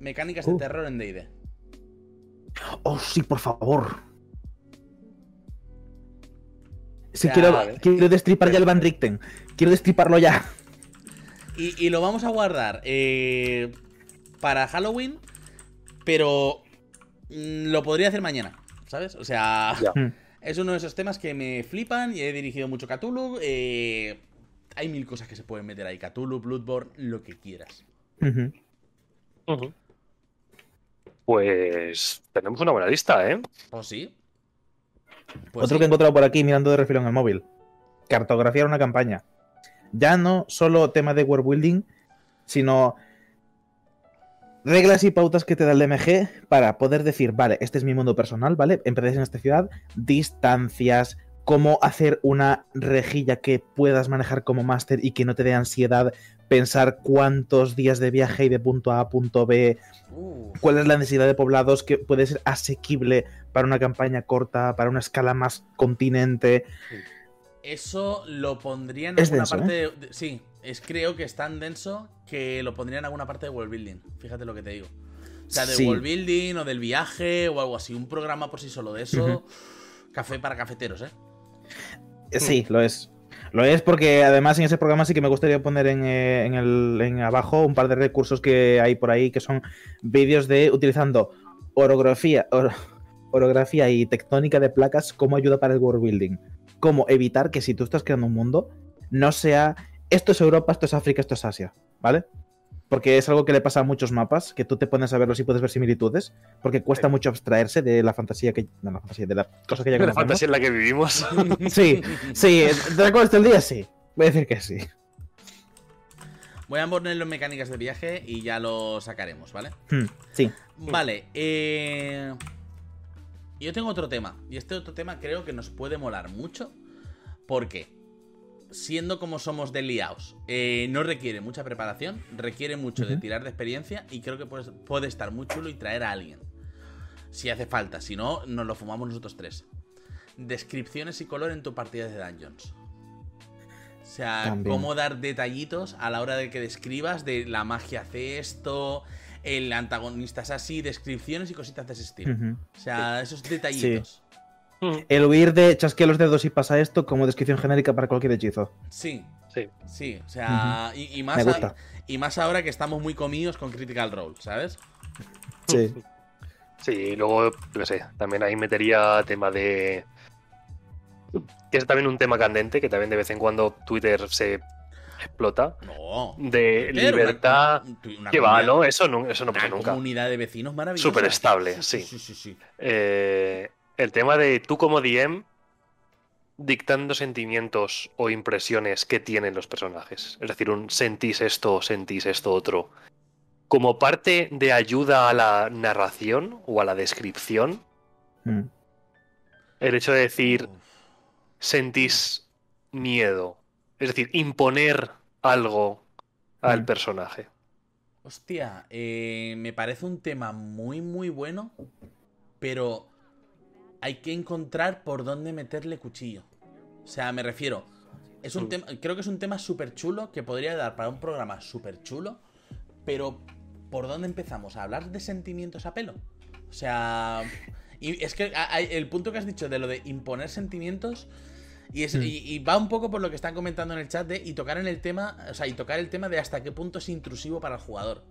Mecánicas de Uh. terror en DD. Oh, sí, por favor. Sí, quiero, quiero destripar ya el Van Richten. Quiero destriparlo ya. Y, y lo vamos a guardar eh, para Halloween, pero mm, lo podría hacer mañana, ¿sabes? O sea, Ya. Mm. es uno de esos temas que me flipan y he dirigido mucho Cthulhu. eh, hay mil cosas que se pueden meter ahí. Cthulhu, Bloodborne, lo que quieras. Pues tenemos una buena lista, ¿eh? ¿O sí? Pues Otro sí. que he encontrado por aquí mirando de refilón el móvil. Cartografiar una campaña. Ya no solo tema de world building, sino reglas y pautas que te da el DMG para poder decir, vale, este es mi mundo personal, ¿vale? Empecéis en esta ciudad, distancias, cómo hacer una rejilla que puedas manejar como máster y que no te dé ansiedad pensar cuántos días de viaje hay de punto A a punto B, cuál es la necesidad de poblados que puede ser asequible para una campaña corta, para una escala más continente. eso lo pondría en Es alguna denso, ¿eh? parte. de- de- sí, es creo que es tan denso que lo pondría en alguna parte de world building. Fíjate lo que te digo. O sea, de Sí. world building o del viaje o algo así. Un programa por sí solo de eso. Café para cafeteros, ¿eh? Eh, Sí, lo es. Lo es porque además en ese programa sí que me gustaría poner en, eh, en el, en abajo un par de recursos que hay por ahí que son vídeos de utilizando orografía, or- orografía y tectónica de placas como ayuda para el world building. Cómo evitar que si tú estás creando un mundo no sea esto es Europa, esto es África, esto es Asia, ¿vale? Porque es algo que le pasa a muchos mapas, que tú te pones a verlos y puedes ver similitudes, porque cuesta Sí. mucho abstraerse de la fantasía que... No, la fantasía, de la cosa que ya La conocemos. fantasía en la que vivimos. Sí, sí, Dragon del día sí. Voy a decir que sí. Voy a ponerlo en mecánicas de viaje y ya lo sacaremos, ¿vale? Hmm, sí. Vale, eh... Yo tengo otro tema. Y este otro tema creo que nos puede molar mucho. Porque, siendo como somos de liaos, eh, no requiere mucha preparación, requiere mucho de tirar de experiencia y creo que puede, puede estar muy chulo y traer a alguien. Si hace falta, si no, nos lo fumamos nosotros tres. Descripciones y color en tu partida de Dungeons. O sea, También. cómo dar detallitos a la hora de que describas de la magia hace esto, el antagonista es así, descripciones y cositas de ese estilo. O sea, esos detallitos. El huir de chasquea los dedos y pasa esto como descripción genérica para cualquier hechizo. Sí, Sí. sí. O sea, y, y más Me a- gusta. y más ahora que estamos muy comidos con Critical Role, ¿sabes? Sí. Sí, y luego, qué sé, también ahí metería tema de. Que es también un tema candente, que también de vez en cuando Twitter se explota. No. De Twitter, libertad. una- una que va, ¿no? Eso no, eso no pasa Una nunca. comunidad de vecinos maravillosa. Súper estable, sí. Sí, sí, sí. Eh, el tema de tú como DM dictando sentimientos o impresiones que tienen los personajes. Es decir, un sentís esto, sentís esto otro. Como parte de ayuda a la narración o a la descripción, Mm. el hecho de decir Uf. sentís miedo. Es decir, imponer algo al Mm. personaje. Hostia, eh, me parece un tema muy, muy bueno, pero hay que encontrar por dónde meterle cuchillo. O sea, me refiero, es un tema, creo que es un tema súper chulo que podría dar para un programa súper chulo, pero ¿por dónde empezamos? ¿A hablar de sentimientos a pelo? O sea, y es que hay- el punto que has dicho de lo de imponer sentimientos y, es, Mm. y, y va un poco por lo que están comentando en el chat de y tocar en el tema, o sea, y tocar el tema de hasta qué punto es intrusivo para el jugador.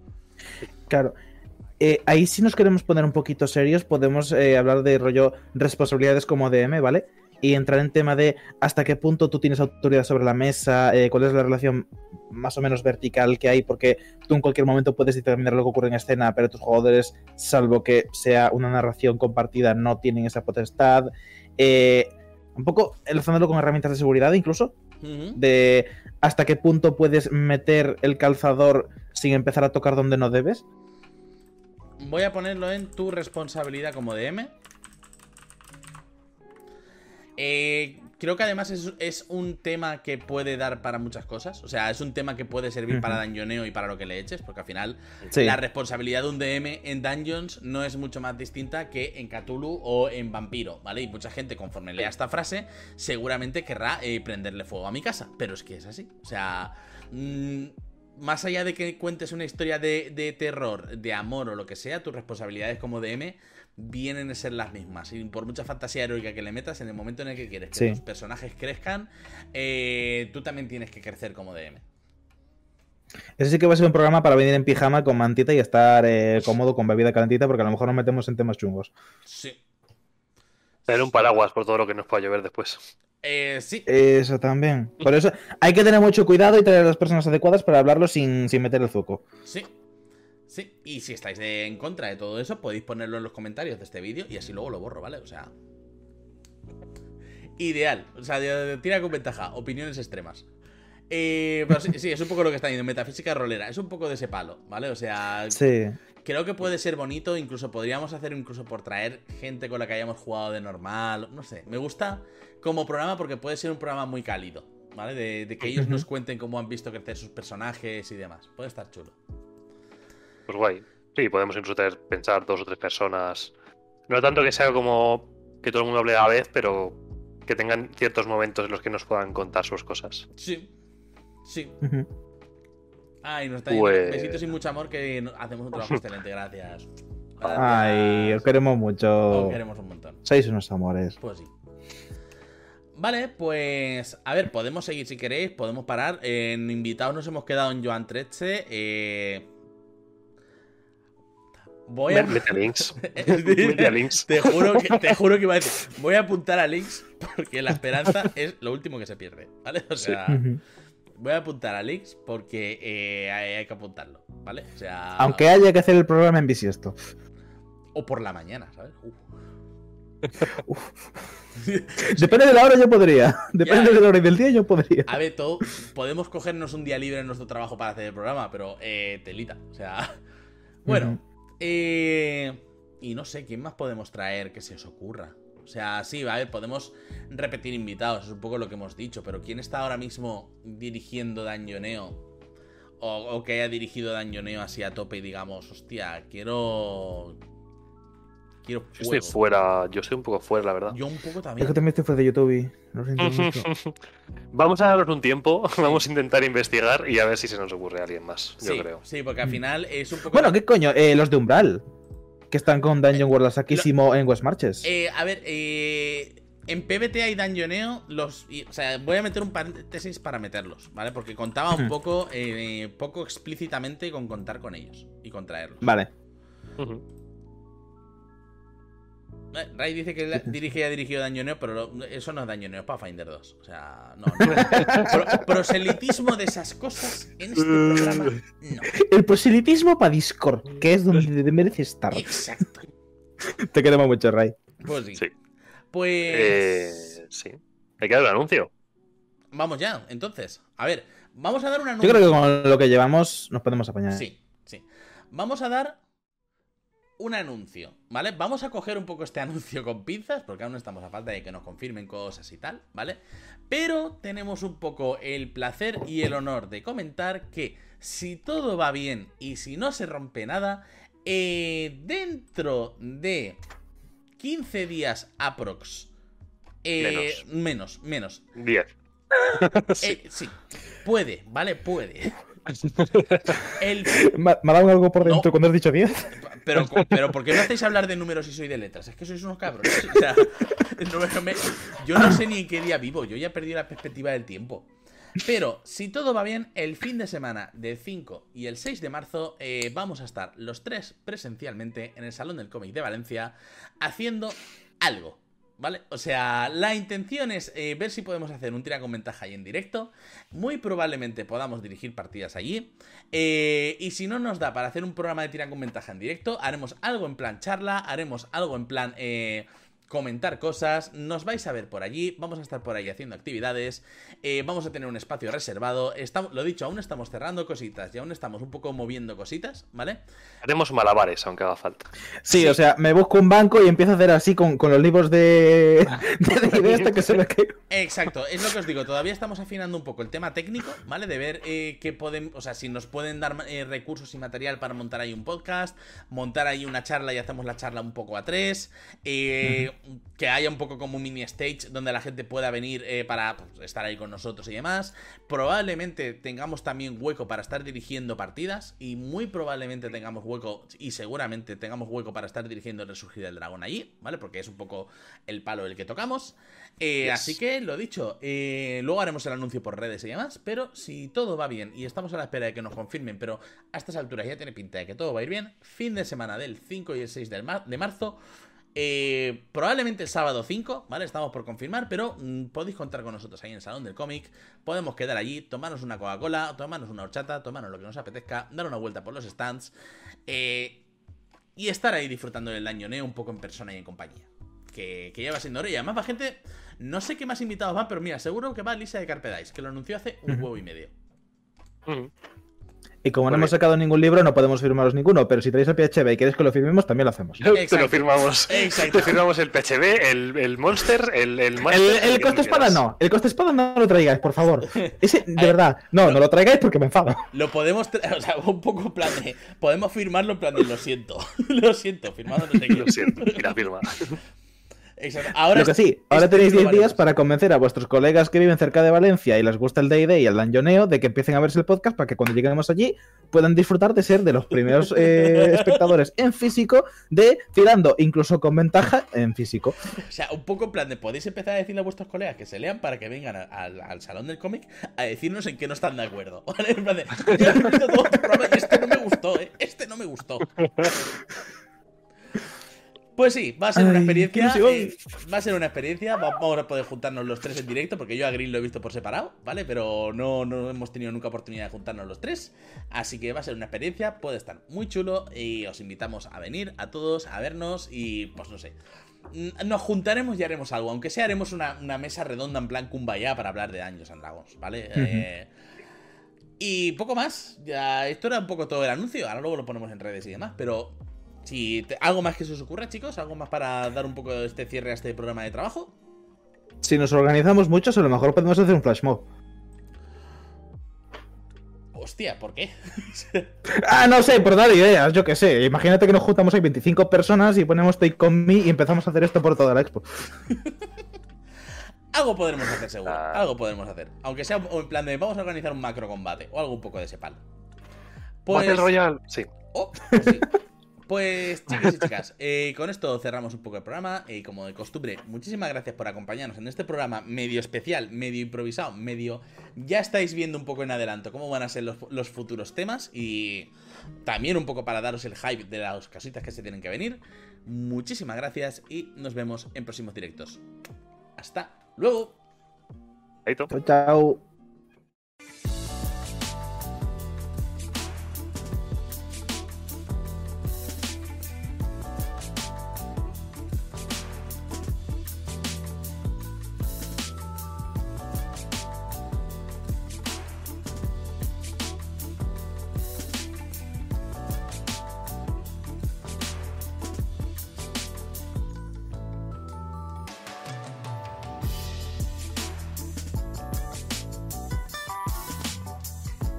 Claro. Eh, ahí si nos queremos poner un poquito serios, podemos eh, hablar de rollo responsabilidades como DM, ¿vale? Y entrar en tema de hasta qué punto tú tienes autoridad sobre la mesa, eh, cuál es la relación más o menos vertical que hay, porque tú en cualquier momento puedes determinar lo que ocurre en escena, pero tus jugadores, salvo que sea una narración compartida, no tienen esa potestad. Eh, un poco enlazándolo con herramientas de seguridad incluso, de hasta qué punto puedes meter el calzador sin empezar a tocar donde no debes. Voy a ponerlo en tu responsabilidad como DM. Eh, creo que además es, es un tema que puede dar para muchas cosas. O sea, es un tema que puede servir para Dungeoneo y para lo que le eches, porque al final Sí. la responsabilidad de un DM en Dungeons no es mucho más distinta que en Cthulhu o en Vampiro, ¿vale? Y mucha gente, conforme lea esta frase, seguramente querrá eh, prenderle fuego a mi casa. Pero es que es así. O sea, mm, más allá de que cuentes una historia de, de terror, de amor o lo que sea, tus responsabilidades como DM vienen a ser las mismas. Y por mucha fantasía heroica que le metas, en el momento en el que quieres que Sí. los personajes crezcan, eh, tú también tienes que crecer como DM. Ese sí que va a ser un programa para venir en pijama con mantita y estar eh, cómodo con bebida calentita porque a lo mejor nos metemos en temas chungos. Sí. Tener un paraguas por todo lo que nos pueda llover después. Eh, sí. Eso también. Por eso hay que tener mucho cuidado y tener a las personas adecuadas para hablarlo sin, sin meter el zuco. Sí. Sí. Y si estáis de- en contra de todo eso, podéis ponerlo en los comentarios de este vídeo y así luego lo borro, ¿vale? O sea. Ideal. O sea, tira con ventaja. Opiniones extremas. Eh, pero sí, sí, es un poco lo que está diciendo. Metafísica rolera. Es un poco de ese palo, ¿vale? O sea, Sí. creo que puede ser bonito. Incluso podríamos hacer incluso por traer gente con la que hayamos jugado de normal. No sé. Me gusta como programa porque puede ser un programa muy cálido, ¿vale? De, de que ellos nos cuenten cómo han visto crecer sus personajes y demás. Puede estar chulo. Pues guay. Sí, podemos incluso tener, pensar dos o tres personas. No tanto que sea como que todo el mundo hable a la vez, pero que tengan ciertos momentos en los que nos puedan contar sus cosas. Sí. Sí. Ay, nos está diciendo Pues- besitos y mucho amor que hacemos un trabajo excelente. Gracias. Gracias. Ay, os queremos Os mucho. queremos un montón. Sois unos amores. Pues sí. Vale, pues. A ver, podemos seguir si queréis. Podemos parar. En invitados nos hemos quedado en Joan Treche. Eh... Voy a. Me- Mete links. Mete links. Te juro, que, te juro que iba a decir. Voy a apuntar a links porque la esperanza es lo último que se pierde. ¿Vale? O sea, voy a apuntar a links porque eh, hay, hay que apuntarlo. ¿Vale? O sea. Aunque haya que hacer el programa en bisiesto. O por la mañana, ¿sabes? Uf. Depende de la hora, yo podría. Depende Ya. de la hora y del día, yo podría. A ver, todo, podemos cogernos un día libre en nuestro trabajo para hacer el programa, pero eh, telita. O sea. Bueno. Eh, y no sé, ¿quién más podemos traer que se os ocurra? O sea, sí, a ver, podemos repetir invitados, es un poco lo que hemos dicho, pero ¿quién está ahora mismo dirigiendo Dañoneo? O, o que haya dirigido Dañoneo así a tope y digamos, hostia, quiero. Quiero Yo estoy fuera, yo estoy un poco fuera, la verdad. Yo un poco Es también. que también estoy fuera de YouTube. y Lo siento mucho. Vamos a darnos un tiempo, vamos a intentar investigar y a ver si se nos ocurre alguien más, yo sí, creo. sí, porque al final es un poco. Bueno, ¿qué coño? Eh, los de Umbral. Que están con Dungeon World saquísimo en West Marches. Eh, a ver, eh, en PBT hay Dungeoneo, los, y- o sea, voy a meter un paréntesis para meterlos, ¿vale? Porque contaba un poco, eh, poco explícitamente con contar con ellos y con traerlos. Vale. Eh, Ray dice que la- dirige y ha dirigido Dungeoneo, pero lo- eso no es Dungeoneo, es Pathfinder 2. O sea, no. no. Pro- proselitismo de esas cosas en este programa, no. El proselitismo para Discord, que es donde te mereces estar. Exacto. Te queremos mucho, Ray. Pues sí. Sí. Pues. Eh, sí. Hay que dar un anuncio. Vamos ya, entonces. A ver, vamos a dar una Yo creo que con lo que llevamos nos podemos apañar. Sí, sí. Vamos a dar un anuncio, ¿vale? Vamos a coger un poco este anuncio con pinzas, porque aún estamos a falta de que nos confirmen cosas y tal, ¿vale? Pero tenemos un poco el placer y el honor de comentar que si todo va bien y si no se rompe nada, eh, dentro de 15 días aprox. eh, menos, menos. 10. Eh, sí, puede, ¿vale? Puede. El Me, ha dado algo por dentro No. cuando has dicho 10. Pero, pero ¿por qué no hacéis hablar de números si soy de letras? Es que sois unos cabrones. O sea, no me- yo no sé ni en qué día vivo. Yo ya he perdido la perspectiva del tiempo. Pero, si todo va bien, el fin de semana del 5 y el 6 de marzo eh, vamos a estar los tres presencialmente en el Salón del Cómic de Valencia haciendo algo. ¿Vale? O sea, la intención es eh, ver si podemos hacer un tira con ventaja ahí en directo. Muy probablemente podamos dirigir partidas allí. Eh, y si no nos da para hacer un programa de tira con ventaja en directo, haremos algo en plan charla, haremos algo en plan eh, comentar cosas. Nos vais a ver por allí, vamos a estar por ahí haciendo actividades. eh, vamos a tener un espacio reservado. Estamos, lo dicho, aún estamos cerrando cositas y aún estamos un poco moviendo cositas, ¿vale? Haremos malabares, aunque haga falta. Sí, Sí. o sea, me busco un banco y empiezo a hacer así con, con los libros de, de, de idea hasta que se me caiga. Exacto, es lo que os digo. Todavía estamos afinando un poco el tema técnico, ¿vale? De ver eh, qué podemos, o sea, si nos pueden dar eh, recursos y material para montar ahí un podcast, montar ahí una charla y hacemos la charla un poco a tres. eh, que haya un poco como un mini stage donde la gente pueda venir eh, para pues, estar ahí con nosotros y demás. Probablemente tengamos también hueco para estar dirigiendo partidas y muy probablemente tengamos hueco y seguramente tengamos hueco para estar dirigiendo el Resurgir del Dragón allí, ¿vale? Porque es un poco el palo el que tocamos. Eh, Yes. Así que lo dicho, eh, luego haremos el anuncio por redes y demás, pero si todo va bien y estamos a la espera de que nos confirmen, pero a estas alturas ya tiene pinta de que todo va a ir bien, fin de semana del 5 y el 6 del mar- de marzo, eh, probablemente el sábado 5, ¿vale? Estamos por confirmar, pero mm, podéis contar con nosotros ahí en el Salón del Cómic. Podemos quedar allí, tomarnos una Coca-Cola, tomarnos una horchata, tomarnos lo que nos apetezca, dar una vuelta por los stands eh, y estar ahí disfrutando del año neo un poco en persona y en compañía. Que, que ya va siendo hora y además va gente. No sé qué más invitados van, pero mira, seguro que va Lisa de Carpe Dice, que lo anunció hace un huevo y medio. Y como no hemos sacado ningún libro, no podemos firmaros ninguno. Pero si tenéis el PHB y queréis que lo firmemos, también lo hacemos. Te Exacto. lo firmamos. Exacto. Te firmamos el PHB, el, el Monster, el, el El, Master, el que coste espada no. El coste espada no lo traigáis, por favor. Ese, de verdad. No, no lo traigáis porque me enfado. Lo podemos, tra- o sea, un poco en plan de, podemos firmarlo en plan de lo siento, lo siento, firmado no sé qué. Lo siento, y la firma. Exacto. Ahora Lo que es- sí, ahora este tenéis libro 10 vale días para convencer a vuestros colegas que viven cerca de Valencia y les gusta el D&D y el Dungeoneo de que empiecen a verse el podcast para que cuando lleguemos allí puedan disfrutar de ser de los primeros eh, espectadores en físico de tirando incluso con ventaja en físico. O sea, un poco en plan de podéis empezar a decirle a vuestros colegas que se lean para que vengan a- al, al salón del cómic a decirnos en qué no están de acuerdo. ¿Vale? En plan de, "Ya he todo tu programa y este no me gustó, ¿eh? Este no me gustó. Pues sí, va a ser una experiencia. eh, va a ser una experiencia. va- Vamos a poder juntarnos los tres en directo, porque yo a Green lo he visto por separado, ¿vale? Pero no, no hemos tenido nunca oportunidad de juntarnos los tres. Así que va a ser una experiencia, puede estar muy chulo. Y os invitamos a venir a todos, a vernos y pues no sé. Mm, Nos juntaremos y haremos algo, aunque sea haremos una, una mesa redonda en plan Kumbaya para hablar de Dungeons and Dragons, ¿vale? Eh, y poco más, ya esto era un poco todo el anuncio, ahora luego lo ponemos en redes y demás, pero si te- algo más que se os ocurra, chicos, algo más para dar un poco de este cierre a este programa de trabajo. Si nos organizamos muchos, a lo mejor podemos hacer un flash mob. Hostia, ¿por qué? Ah, no sé, por dar ideas, yo qué sé. Imagínate que nos juntamos ahí 25 personas y ponemos Take On Me y empezamos a hacer esto por toda la expo. Algo podremos hacer seguro, Ah. algo podremos hacer. Aunque sea en plan de vamos a organizar un macro combate o algo un poco de ese palo. Battle Royale, sí. Oh, pues sí. Pues chicos y chicas, eh, con esto cerramos un poco el programa y como de costumbre, muchísimas gracias por acompañarnos en este programa medio especial, medio improvisado, medio... Ya estáis viendo un poco en adelanto cómo van a ser los, los futuros temas y también un poco para daros el hype de las casitas que se tienen que venir. Muchísimas gracias y nos vemos en próximos directos. Hasta luego. Chao, chao.